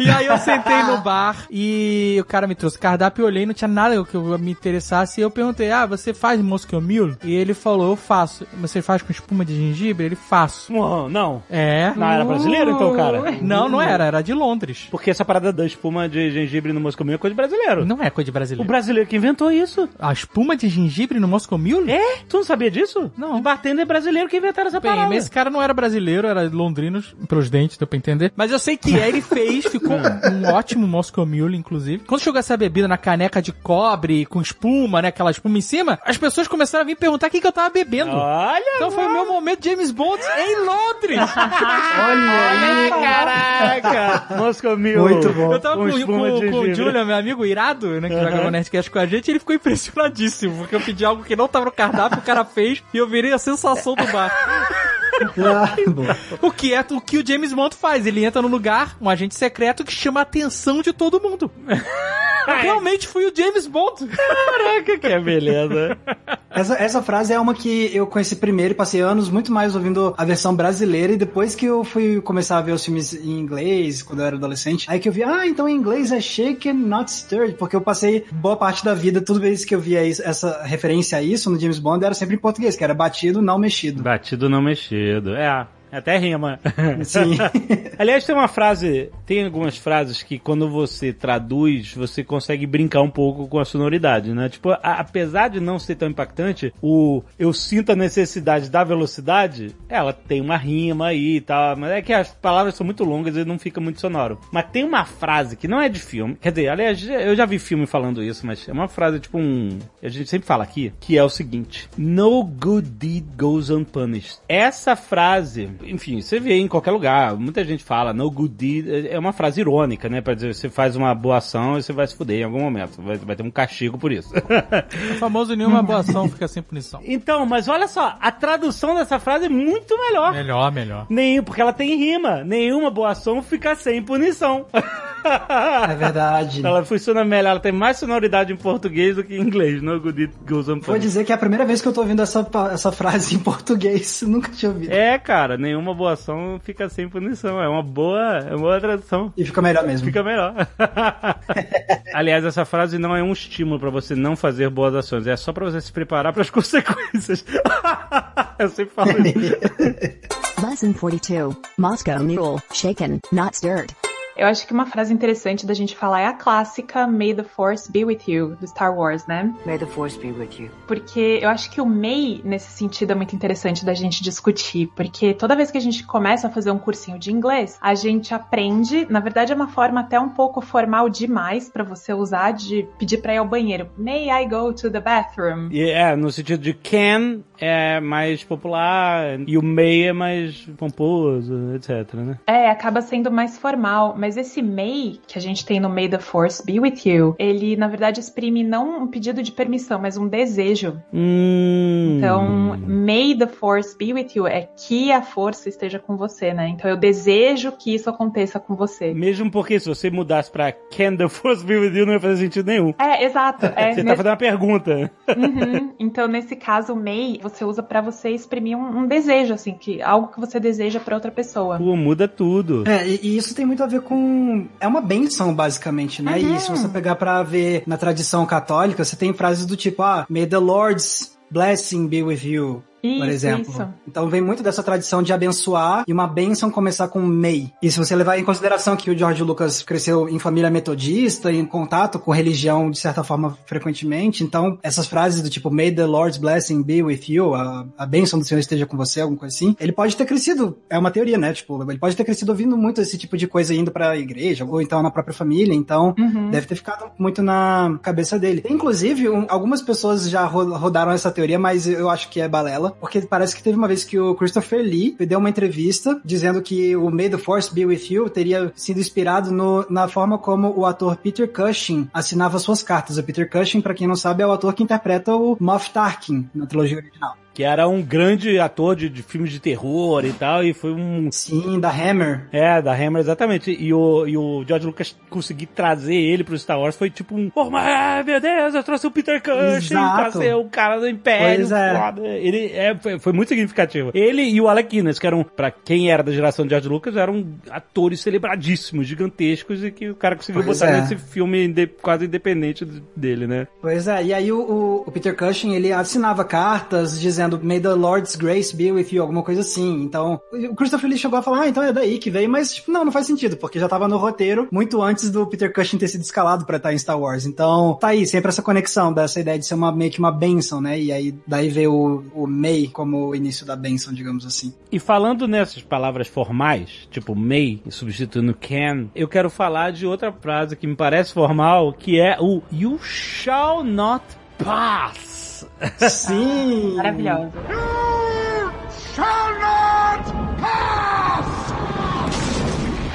E aí eu sentei no bar e o cara me trouxe cardápio, eu olhei, não tinha nada que eu me interessasse. E eu perguntei, ah, você faz Moscow Mule? E ele falou, eu faço. Você faz com espuma de gengibre? Ele, faço. Não, não. É. Não era brasileiro então, cara? Não, não era, era de Londres. Porque essa parada da espuma de gengibre no Moscou Mule é coisa de brasileiro. Não é coisa de O brasileiro. brasileiro que inventou isso. A espuma de gengibre no Moscow Mule? É? Tu não sabia disso? Não. Os bartender brasileiro que inventaram essa Bem, parada. mas esse cara não era brasileiro, era londrino, pelos dentes, deu pra entender. Mas eu sei que é, ele fez, ficou um ótimo Moscow Mule, inclusive. Quando chegou essa bebida na caneca de cobre, com espuma, né, aquela espuma em cima, as pessoas começaram a vir perguntar o que, que eu tava bebendo. Olha! Então foi o meu momento James Bond em Londres. Caraca! Moscou Mule. Muito bom. Eu tava com, com, com o. Julian, meu amigo irado, né, que joga o Nerdcast com a gente, e ele ficou impressionadíssimo, porque eu pedi algo que não tava no cardápio, o cara fez, e eu virei a sensação do bar. Bom. O que é o que o James Bond faz? Ele entra num lugar, um agente secreto que chama a atenção de todo mundo. Eu realmente fui o James Bond. Caraca, que é beleza. Essa, essa frase é uma que eu conheci primeiro e passei anos muito mais ouvindo a versão brasileira e depois que eu fui começar a ver os filmes em inglês, quando eu era adolescente, aí que eu vi, ah, então em inglês é shaken, not stirred, porque eu passei boa parte da vida, toda vez que eu via isso- essa referência a isso no James Bond, era sempre em português, que era batido, não mexido. Batido não mexido. É. Até rima. Sim. Aliás, tem uma frase, tem algumas frases que quando você traduz, você consegue brincar um pouco com a sonoridade, né? Tipo, a- apesar de não ser tão impactante, o eu sinto a necessidade da velocidade, ela tem uma rima aí e tal, mas é que as palavras são muito longas e não fica muito sonoro. Mas tem uma frase que não é de filme, quer dizer, aliás, eu já vi filme falando isso, mas é uma frase tipo um, a gente sempre fala aqui, que é o seguinte: No good deed goes unpunished. Essa frase, enfim, você vê em qualquer lugar, muita gente fala no good deed, é uma frase irônica, né, Pra dizer, você faz uma boa ação e você vai se fuder em algum momento, vai, vai ter um castigo por isso. O famoso nenhuma boa ação fica sem punição. então, mas olha só, a tradução dessa frase é muito melhor. Melhor, melhor. Nenhum, porque ela tem rima. Nenhuma boa ação fica sem punição. É verdade. Ela funciona melhor, ela tem mais sonoridade em português do que em inglês. No good it goes Vou unpunished. dizer que é a primeira vez que eu tô ouvindo essa, essa frase em português, nunca tinha ouvido. É, cara, nenhuma boa ação fica sem punição. É uma boa, é uma boa tradução. E fica melhor mesmo. Fica melhor. Aliás, essa frase não é um estímulo pra você não fazer boas ações, é só pra você se preparar para as consequências. Eu sempre falo isso. Lesson 42. Moscow Mule. Shaken, not stirred. Eu acho que uma frase interessante da gente falar é a clássica May the Force be with you, do Star Wars, né? May the force be with you. Porque eu acho que o May, nesse sentido, é muito interessante da gente discutir. Porque toda vez que a gente começa a fazer um cursinho de inglês, a gente aprende, na verdade é uma forma até um pouco formal demais pra você usar de pedir pra ir ao banheiro. May I go to the bathroom? E é, no sentido de can é mais popular e o may é mais pomposo, etc, né? É, acaba sendo mais formal, mas esse May que a gente tem no May the Force be with you, ele na verdade exprime não um pedido de permissão, mas um desejo. Hum. Então, May the Force be with you é que a força esteja com você, né? Então eu desejo que isso aconteça com você. Mesmo porque se você mudasse pra can the force be with you não ia fazer sentido nenhum. É, exato. É, Você tá nesse- fazendo uma pergunta. Uhum. Então, nesse caso, May, você usa pra você exprimir um, um desejo, assim, que algo que você deseja pra outra pessoa. Pô, muda tudo. É, e, e isso tem muito a ver com. É uma benção, basicamente, né? Uhum. E se você pegar pra ver na tradição católica, você tem frases do tipo, ah, may the Lord's blessing be with you. Por Isso, exemplo. isso. Então vem muito dessa tradição de abençoar e uma bênção começar com may. E se você levar em consideração que o George Lucas cresceu em família metodista, em contato com religião de certa forma frequentemente, então essas frases do tipo may the Lord's blessing be with you, a, a bênção do Senhor esteja com você, alguma coisa assim, ele pode ter crescido, é uma teoria, né? Tipo, ele pode ter crescido ouvindo muito esse tipo de coisa indo pra igreja, ou então na própria família, então Uhum. deve ter ficado muito na cabeça dele. Inclusive, um- algumas pessoas já ro- rodaram essa teoria, mas eu acho que é balela, porque parece que teve uma vez que o Christopher Lee deu uma entrevista dizendo que o May the Force Be With You teria sido inspirado no- na forma como o ator Peter Cushing assinava suas cartas. O Peter Cushing, pra quem não sabe, é o ator que interpreta o Moff Tarkin na trilogia original. Que era um grande ator de, de filmes de terror e tal, e foi um. Sim, da Hammer. É, da Hammer, exatamente. E o, e o George Lucas conseguir trazer ele pro Star Wars foi tipo um. Oh, mas, meu Deus, eu trouxe o Peter Cushing ser o cara do Império. Pois é. foda. Ele é, foi, foi muito significativo. Ele e o Alec Guinness, que eram, pra quem era da geração de George Lucas, eram atores celebradíssimos, gigantescos, e que o cara conseguiu Pois botar é. nesse filme quase independente dele, né? Pois é, e aí o- o Peter Cushing, ele assinava cartas dizendo May the Lord's grace be with you, alguma coisa assim. Então, o Christopher Lee chegou a falar, ah, então é daí que veio, mas tipo, não, não faz sentido, porque já tava no roteiro muito antes do Peter Cushing ter sido escalado pra estar em Star Wars. Então, tá aí, sempre essa conexão dessa ideia de ser uma, meio que uma benção, né? E aí, daí veio o, o May como o início da benção, digamos assim. E falando nessas palavras formais, tipo may, substituindo can, eu quero falar de outra frase que me parece formal, que é o you shall not pass. Sim! Maravilhosa.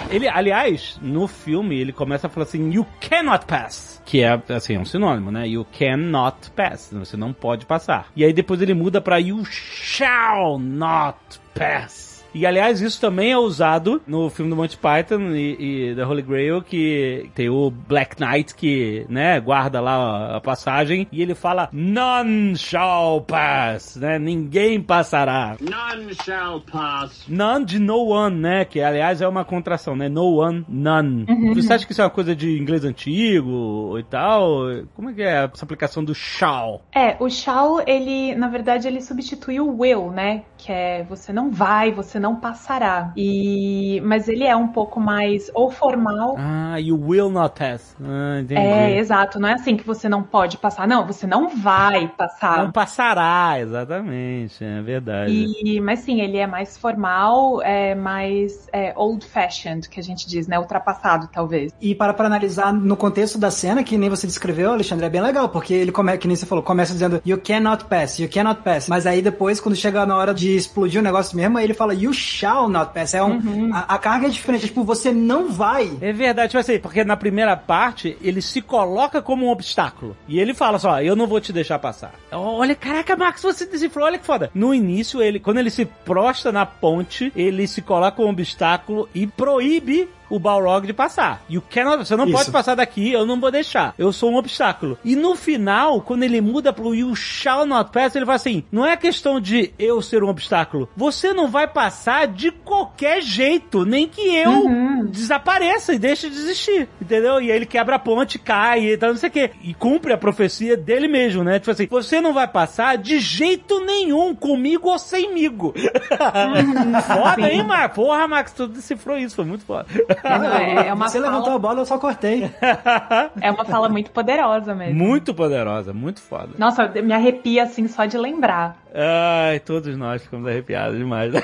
Ele, aliás, no filme, ele começa a falar assim, you cannot pass. Que é, assim, é um sinônimo, né? You cannot pass. Você não pode passar. E aí depois ele muda pra you shall not pass. E aliás, isso também é usado no filme do Monty Python e, e da Holy Grail, que tem o Black Knight que, né, guarda lá a passagem e ele fala None shall pass, né? Ninguém passará. None shall pass. None de no one, né? Que aliás é uma contração, né? No one, none. Uhum. Você acha que isso é uma coisa de inglês antigo e tal? Como é que é essa aplicação do shall? É, o shall, ele, na verdade, ele substitui o will, né? Que é você não vai, você não passará. E mas ele é um pouco mais ou formal. Ah, you will not pass. Ah, entendi. É, exato. Não é assim que você não pode passar. Não, você não vai passar. Não passará, exatamente, é verdade. E, mas sim, ele é mais formal, é mais é, old-fashioned, que a gente diz, né? Ultrapassado, talvez. E para para analisar no contexto da cena, que nem você descreveu, Alexandre, é bem legal, porque ele começa, que nem você falou, começa dizendo you cannot pass, you cannot pass. Mas aí depois, quando chega na hora de explodir o negócio mesmo, aí ele fala you shall not pass. É um, a, a carga é diferente, tipo, você não vai. É verdade, tipo assim, porque na primeira parte ele se coloca como um obstáculo. E ele fala só, eu não vou te deixar passar. Olha, caraca, Max, você decifrou, olha que foda. No início, ele, quando ele se prostra na ponte, ele se coloca como um obstáculo e proíbe o Balrog de passar. You cannot, você não Isso. pode passar daqui, eu não vou deixar. Eu sou um obstáculo. E no final, quando ele muda pro You shall not pass, ele fala assim: não é questão de eu ser um obstáculo. Você não vai passar de qualquer jeito, nem que eu desapareça e deixe de existir. Entendeu? E aí ele quebra a ponte, cai e tal, não sei o quê. E cumpre a profecia dele mesmo, né? Tipo assim, você não vai passar de jeito nenhum, comigo ou semigo. foda, hein, Max? Porra, Max, tu decifrou isso, foi muito foda. É, é uma Você fala, levantou a bola, eu só cortei. é uma fala muito poderosa mesmo. Muito poderosa, muito foda. Nossa, me arrepia assim só de lembrar. Ai, todos nós ficamos arrepiados demais.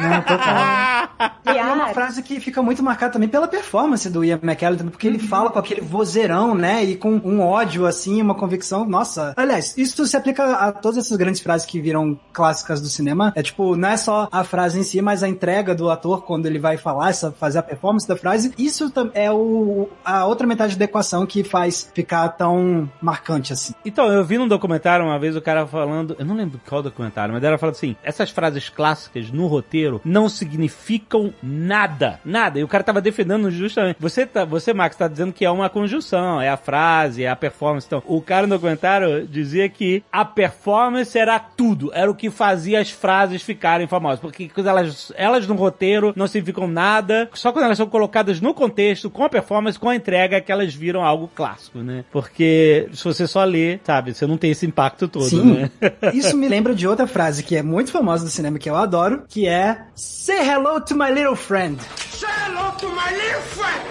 E é uma frase que fica muito marcada também pela performance do Ian McKellen, também, porque ele fala com aquele vozeirão, né? E com um ódio, assim, uma convicção. Nossa. Aliás, isso se aplica a todas essas grandes frases que viram clássicas do cinema. É tipo, não é só a frase em si, mas a entrega do ator quando ele vai falar, essa, fazer a performance da frase. Isso é o, a outra metade da equação que faz ficar tão marcante assim. Então, eu vi num documentário uma vez o cara falando, eu não lembro qual documentário, mas ela fala assim: essas frases clássicas no roteiro não significam nada. Nada. E o cara tava defendendo justamente. Você, tá, você Max, tá dizendo que é uma conjunção, é a frase, é a performance. Então, o cara no comentário dizia que a performance era tudo, era o que fazia as frases ficarem famosas. Porque elas, elas no roteiro não significam nada, só quando elas são colocadas no contexto, com a performance, com a entrega, que elas viram algo clássico, né? Porque se você só lê, sabe, você não tem esse impacto todo, Sim. né? Isso me lembra de outra frase que é muito famosa do cinema que eu adoro, que é Say hello to my little friend. Say hello to my little friend.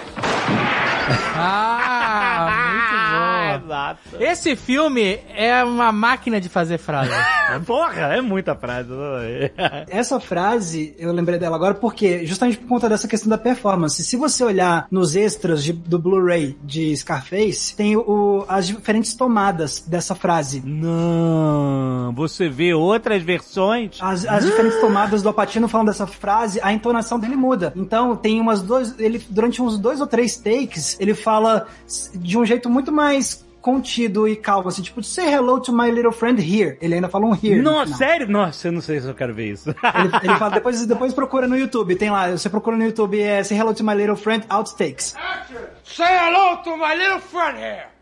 Ah, bom. Esse filme é uma máquina de fazer frase. Porra, é muita frase. Essa frase, eu lembrei dela agora porque, justamente por conta dessa questão da performance. Se você olhar nos extras de- do Blu-ray de Scarface, tem o, as diferentes tomadas dessa frase. Não, você vê outras versões. As, as diferentes tomadas do Apatino falando dessa frase, a entonação dele muda. Então, tem umas duas. Ele, durante uns dois ou três takes, ele fala de um jeito muito mais contido e calmo, assim, tipo, say hello to my little friend here. Ele ainda fala um here. no Nossa, sério? Nossa, eu não sei se eu quero ver isso. Ele, ele fala, depois, depois procura no YouTube, tem lá, você procura no YouTube, é Say Hello to My Little Friend Outtakes. Say hello to my little friend here.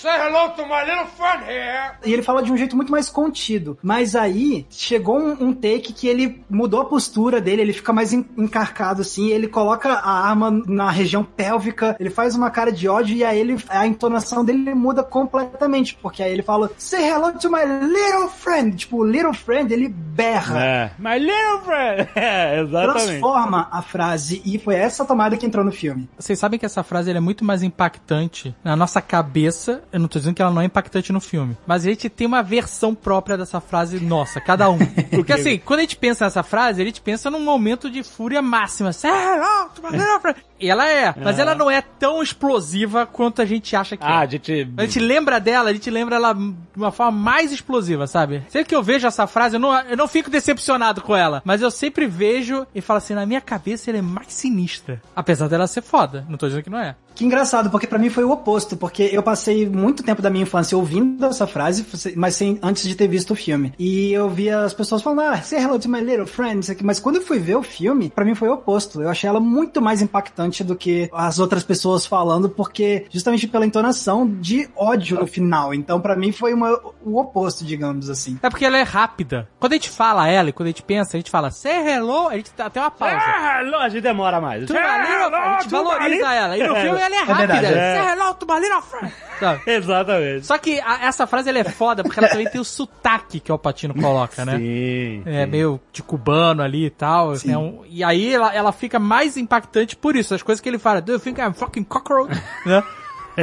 Say hello to my little friend here. E ele fala de um jeito muito mais contido. Mas aí, chegou um, um take que ele mudou a postura dele, ele fica mais en- encarcado assim, ele coloca a arma na região pélvica, ele faz uma cara de ódio e aí ele, a entonação dele muda completamente, porque aí ele fala, say hello to my little friend. Tipo, o little friend, ele berra. É. My little friend. É, exatamente. Transforma a frase e foi essa tomada que entrou no filme. Vocês sabem que essa frase ela é muito mais impactante na nossa cabeça. Eu não tô dizendo que ela não é impactante no filme. Mas a gente tem uma versão própria dessa frase nossa, cada um. Porque assim, quando a gente pensa nessa frase, a gente pensa num momento de fúria máxima. Hello to E ela é, mas É. ela não é tão explosiva quanto a gente acha que Ah, é. a gente. A gente lembra dela, a gente lembra ela de uma forma mais explosiva, sabe? Sempre que eu vejo essa frase, eu não, eu não fico decepcionado com ela, mas eu sempre vejo e falo assim, na minha cabeça ela é mais sinistra. Apesar dela ser foda, não tô dizendo que não é. Que engraçado, porque pra mim foi o oposto, porque eu passei muito tempo da minha infância ouvindo essa frase, mas sem, antes de ter visto o filme. E eu via as pessoas falando, ah, say hello to my little friend, isso aqui. Mas quando eu fui ver o filme, pra mim foi o oposto. Eu achei ela muito mais impactante do que as outras pessoas falando, porque justamente pela entonação de ódio no final. Então pra mim foi uma, o oposto, digamos assim. É porque ela é rápida. Quando a gente fala ela e quando a gente pensa, a gente fala say hello, a gente dá até uma pausa. Ah, não, a gente demora mais. To my little- a gente valoriza ela. E no filme ela é rápida. verdade, é. Say hello to my little friend. Sabe? Exatamente. Só que a- essa frase ela é foda porque ela também tem o sotaque que o Patino coloca, né? Sim. É meio de cubano ali e tal. né? Um- e aí ela, ela fica mais impactante por isso. As coisas que ele fala, do you think I'm fucking cockroach? né?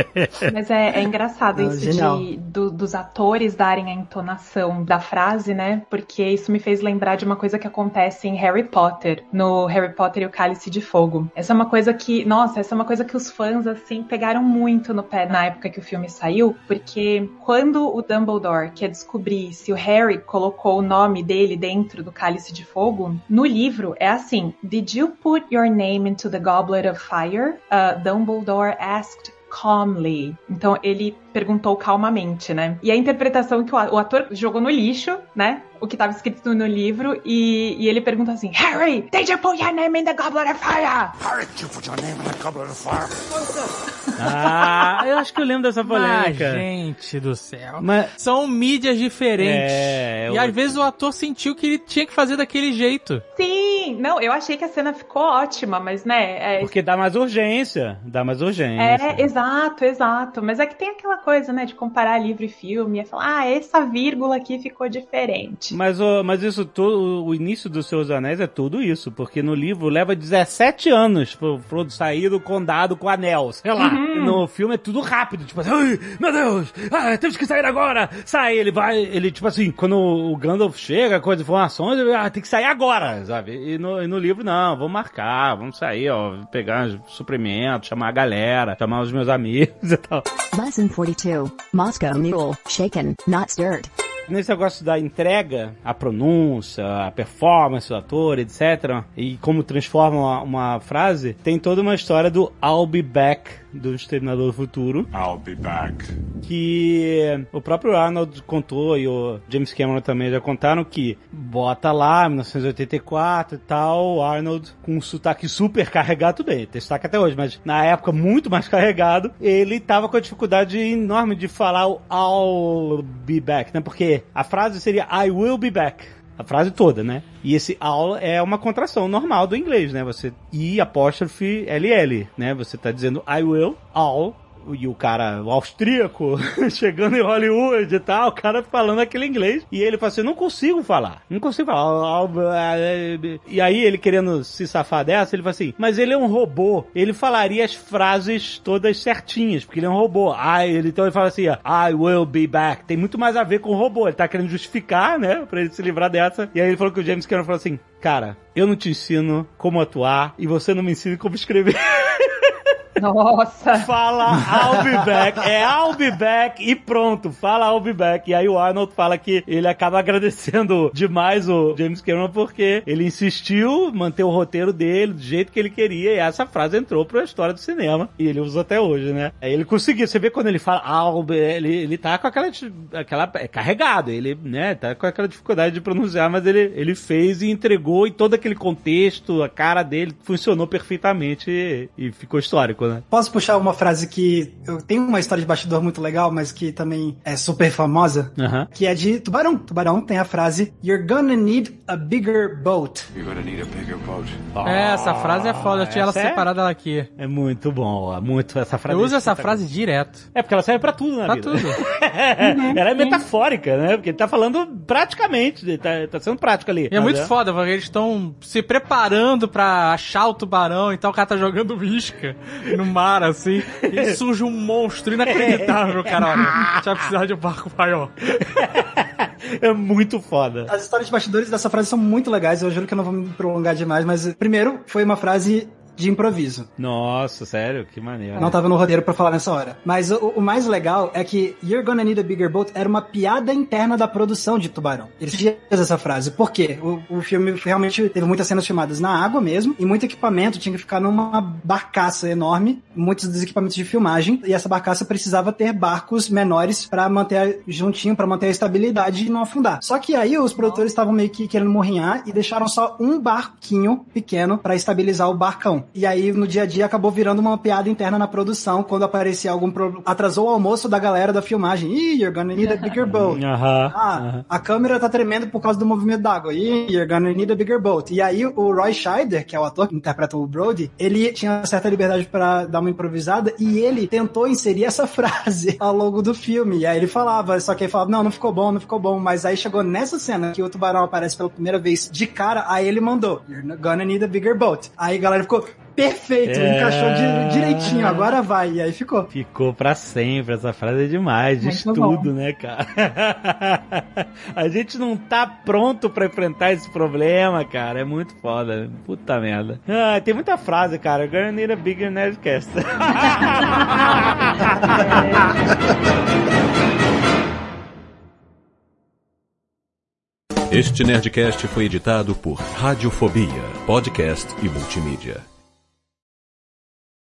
Mas é, é engraçado Ah, isso genial. de, do- dos atores darem a entonação da frase, né? Porque isso me fez lembrar de uma coisa que acontece em Harry Potter, no Harry Potter e o Cálice de Fogo. Essa é uma coisa que, nossa, essa é uma coisa que os fãs, assim, pegaram muito no pé na época que o filme saiu, porque quando o Dumbledore quer descobrir se o Harry colocou o nome dele dentro do Cálice de Fogo, no livro é assim: Did you put your name into the Goblet of Fire? Uh, Dumbledore asked calmly. Então ele perguntou calmamente, né? E a interpretação que o ator jogou no lixo, né? O que estava escrito no livro e, e ele pergunta assim: Harry, did you put your name in the Goblet of Fire? Harry, did you put your name in the goblet of fire? Ah, eu acho que eu lembro dessa Mas, polêmica. gente do céu. Mas- São mídias diferentes. É, e eu- às vezes o ator sentiu que ele tinha que fazer daquele jeito. Sim, não, eu achei que a cena ficou ótima, mas né? É, Porque dá mais urgência. Dá mais urgência. É, exato, exato. Mas é que tem aquela coisa, né, de comparar livro e filme e falar, ah, essa vírgula aqui ficou diferente. Mas, ô, mas isso tudo, o início dos Seus Anéis é tudo isso, porque no livro leva 17 anos pro Frodo sair do condado com o anel, sei lá. Uhum. E No filme é tudo rápido, tipo assim, ai, meu Deus, ah, temos que sair agora. Sai, ele vai, ele tipo assim, quando o Gandalf chega com as informações, ele, ah, tem que sair agora, sabe? E no, e no livro, não, vamos marcar, vamos sair, ó, pegar suprimentos, chamar a galera, chamar os meus amigos e tal. Lesson 42. Moscow Mule. Shaken, not stirred. Nesse negócio da entrega, a pronúncia, a performance do ator, etc., e como transforma uma, uma frase, tem toda uma história do I'll be back do Exterminador do Futuro. I'll be back. Que o próprio Arnold contou e o James Cameron também já contaram que bota lá, 1984 e tal, Arnold com um sotaque super carregado, tudo bem, tem sotaque até hoje, mas na época muito mais carregado, ele tava com a dificuldade enorme de falar o I'll be back, né? Porque a frase seria I will be back. A frase toda, né? E esse all é uma contração normal do inglês, né? Você I apóstrofe LL, né? Você tá dizendo I will, all, e o cara, o austríaco, chegando em Hollywood e tal, o cara falando aquele inglês. E ele fala assim: não consigo falar. Não consigo falar. E aí ele querendo se safar dessa, ele fala assim: mas ele é um robô. Ele falaria as frases todas certinhas, porque ele é um robô. Ah, ele, então ele fala assim: I will be back. Tem muito mais a ver com o robô. Ele tá querendo justificar, né? Pra ele se livrar dessa. E aí ele falou que o James Cameron falou assim: cara, eu não te ensino como atuar e você não me ensina como escrever. Nossa! Fala I'll be back. É I'll be back e pronto. Fala I'll be back. E aí o Arnold fala que ele acaba agradecendo demais o James Cameron porque ele insistiu manter o roteiro dele do jeito que ele queria e essa frase entrou pra história do cinema e ele usa até hoje, né? Aí ele conseguiu. Você vê quando ele fala I'll be, ele, ele tá com aquela, aquela é carregado. Ele, né, tá com aquela dificuldade de pronunciar, mas ele, ele fez e entregou e todo aquele contexto, a cara dele funcionou perfeitamente e, e ficou histórico, né? Posso puxar uma frase que eu tenho uma história de bastidor muito legal, mas que também é super famosa, Aham. que é de Tubarão. Tubarão tem a frase You're gonna need a bigger boat. You're gonna need a bigger boat. É, essa frase é foda. Eu tinha ela é- separada aqui. É muito bom, muito essa frase. Eu uso é essa frase direto. É porque ela serve pra tudo na Pra vida. tudo. Ela é metafórica, né? Porque ele tá falando praticamente, ele tá, tá sendo prático ali. E é muito foda, porque eles estão se preparando pra achar o tubarão, então o cara tá jogando isca no mar, assim, e surge um monstro inacreditável, cara. Olha, a gente vai precisar de um barco maior. É muito foda. As histórias de bastidores dessa frase são muito legais, eu juro que eu não vou me prolongar demais, mas primeiro foi uma frase de improviso. Nossa, sério? Que maneiro. Não tava no roteiro pra falar nessa hora. Mas o, o mais legal é que You're Gonna Need a Bigger Boat era uma piada interna da produção de Tubarão. Eles tinham essa frase. Por quê? O, o filme realmente teve muitas cenas filmadas na água mesmo, e muito equipamento tinha que ficar numa barcaça enorme, muitos dos equipamentos de filmagem, e essa barcaça precisava ter barcos menores pra manter a- juntinho, pra manter a estabilidade e não afundar. Só que aí os produtores estavam meio que querendo morrinhar e deixaram só um barquinho pequeno pra estabilizar o barcão. E aí no dia a dia acabou virando uma piada interna na produção quando aparecia algum problema. Atrasou o almoço da galera da filmagem. Ih, you're gonna need a bigger boat. Aham. Ah, aham. a câmera tá tremendo por causa do movimento d'água. Ih, you're gonna need a bigger boat. E aí o Roy Scheider, que é o ator que interpreta o Brody, ele tinha certa liberdade pra dar uma improvisada e ele tentou inserir essa frase ao longo do filme. E aí ele falava, só que ele falava, não, não ficou bom, não ficou bom. Mas aí chegou nessa cena que o tubarão aparece pela primeira vez de cara, aí ele mandou, you're gonna need a bigger boat. Aí a galera ficou, perfeito, É. encaixou di- direitinho, agora vai. E aí ficou. Ficou pra sempre, essa frase é demais, diz Muito bom. tudo, né, cara? A gente não tá pronto pra enfrentar esse problema, cara, é muito foda, puta merda. Ah, tem muita frase, cara, gonna need a bigger Nerdcast. Este Nerdcast foi editado por Radiofobia, podcast e multimídia.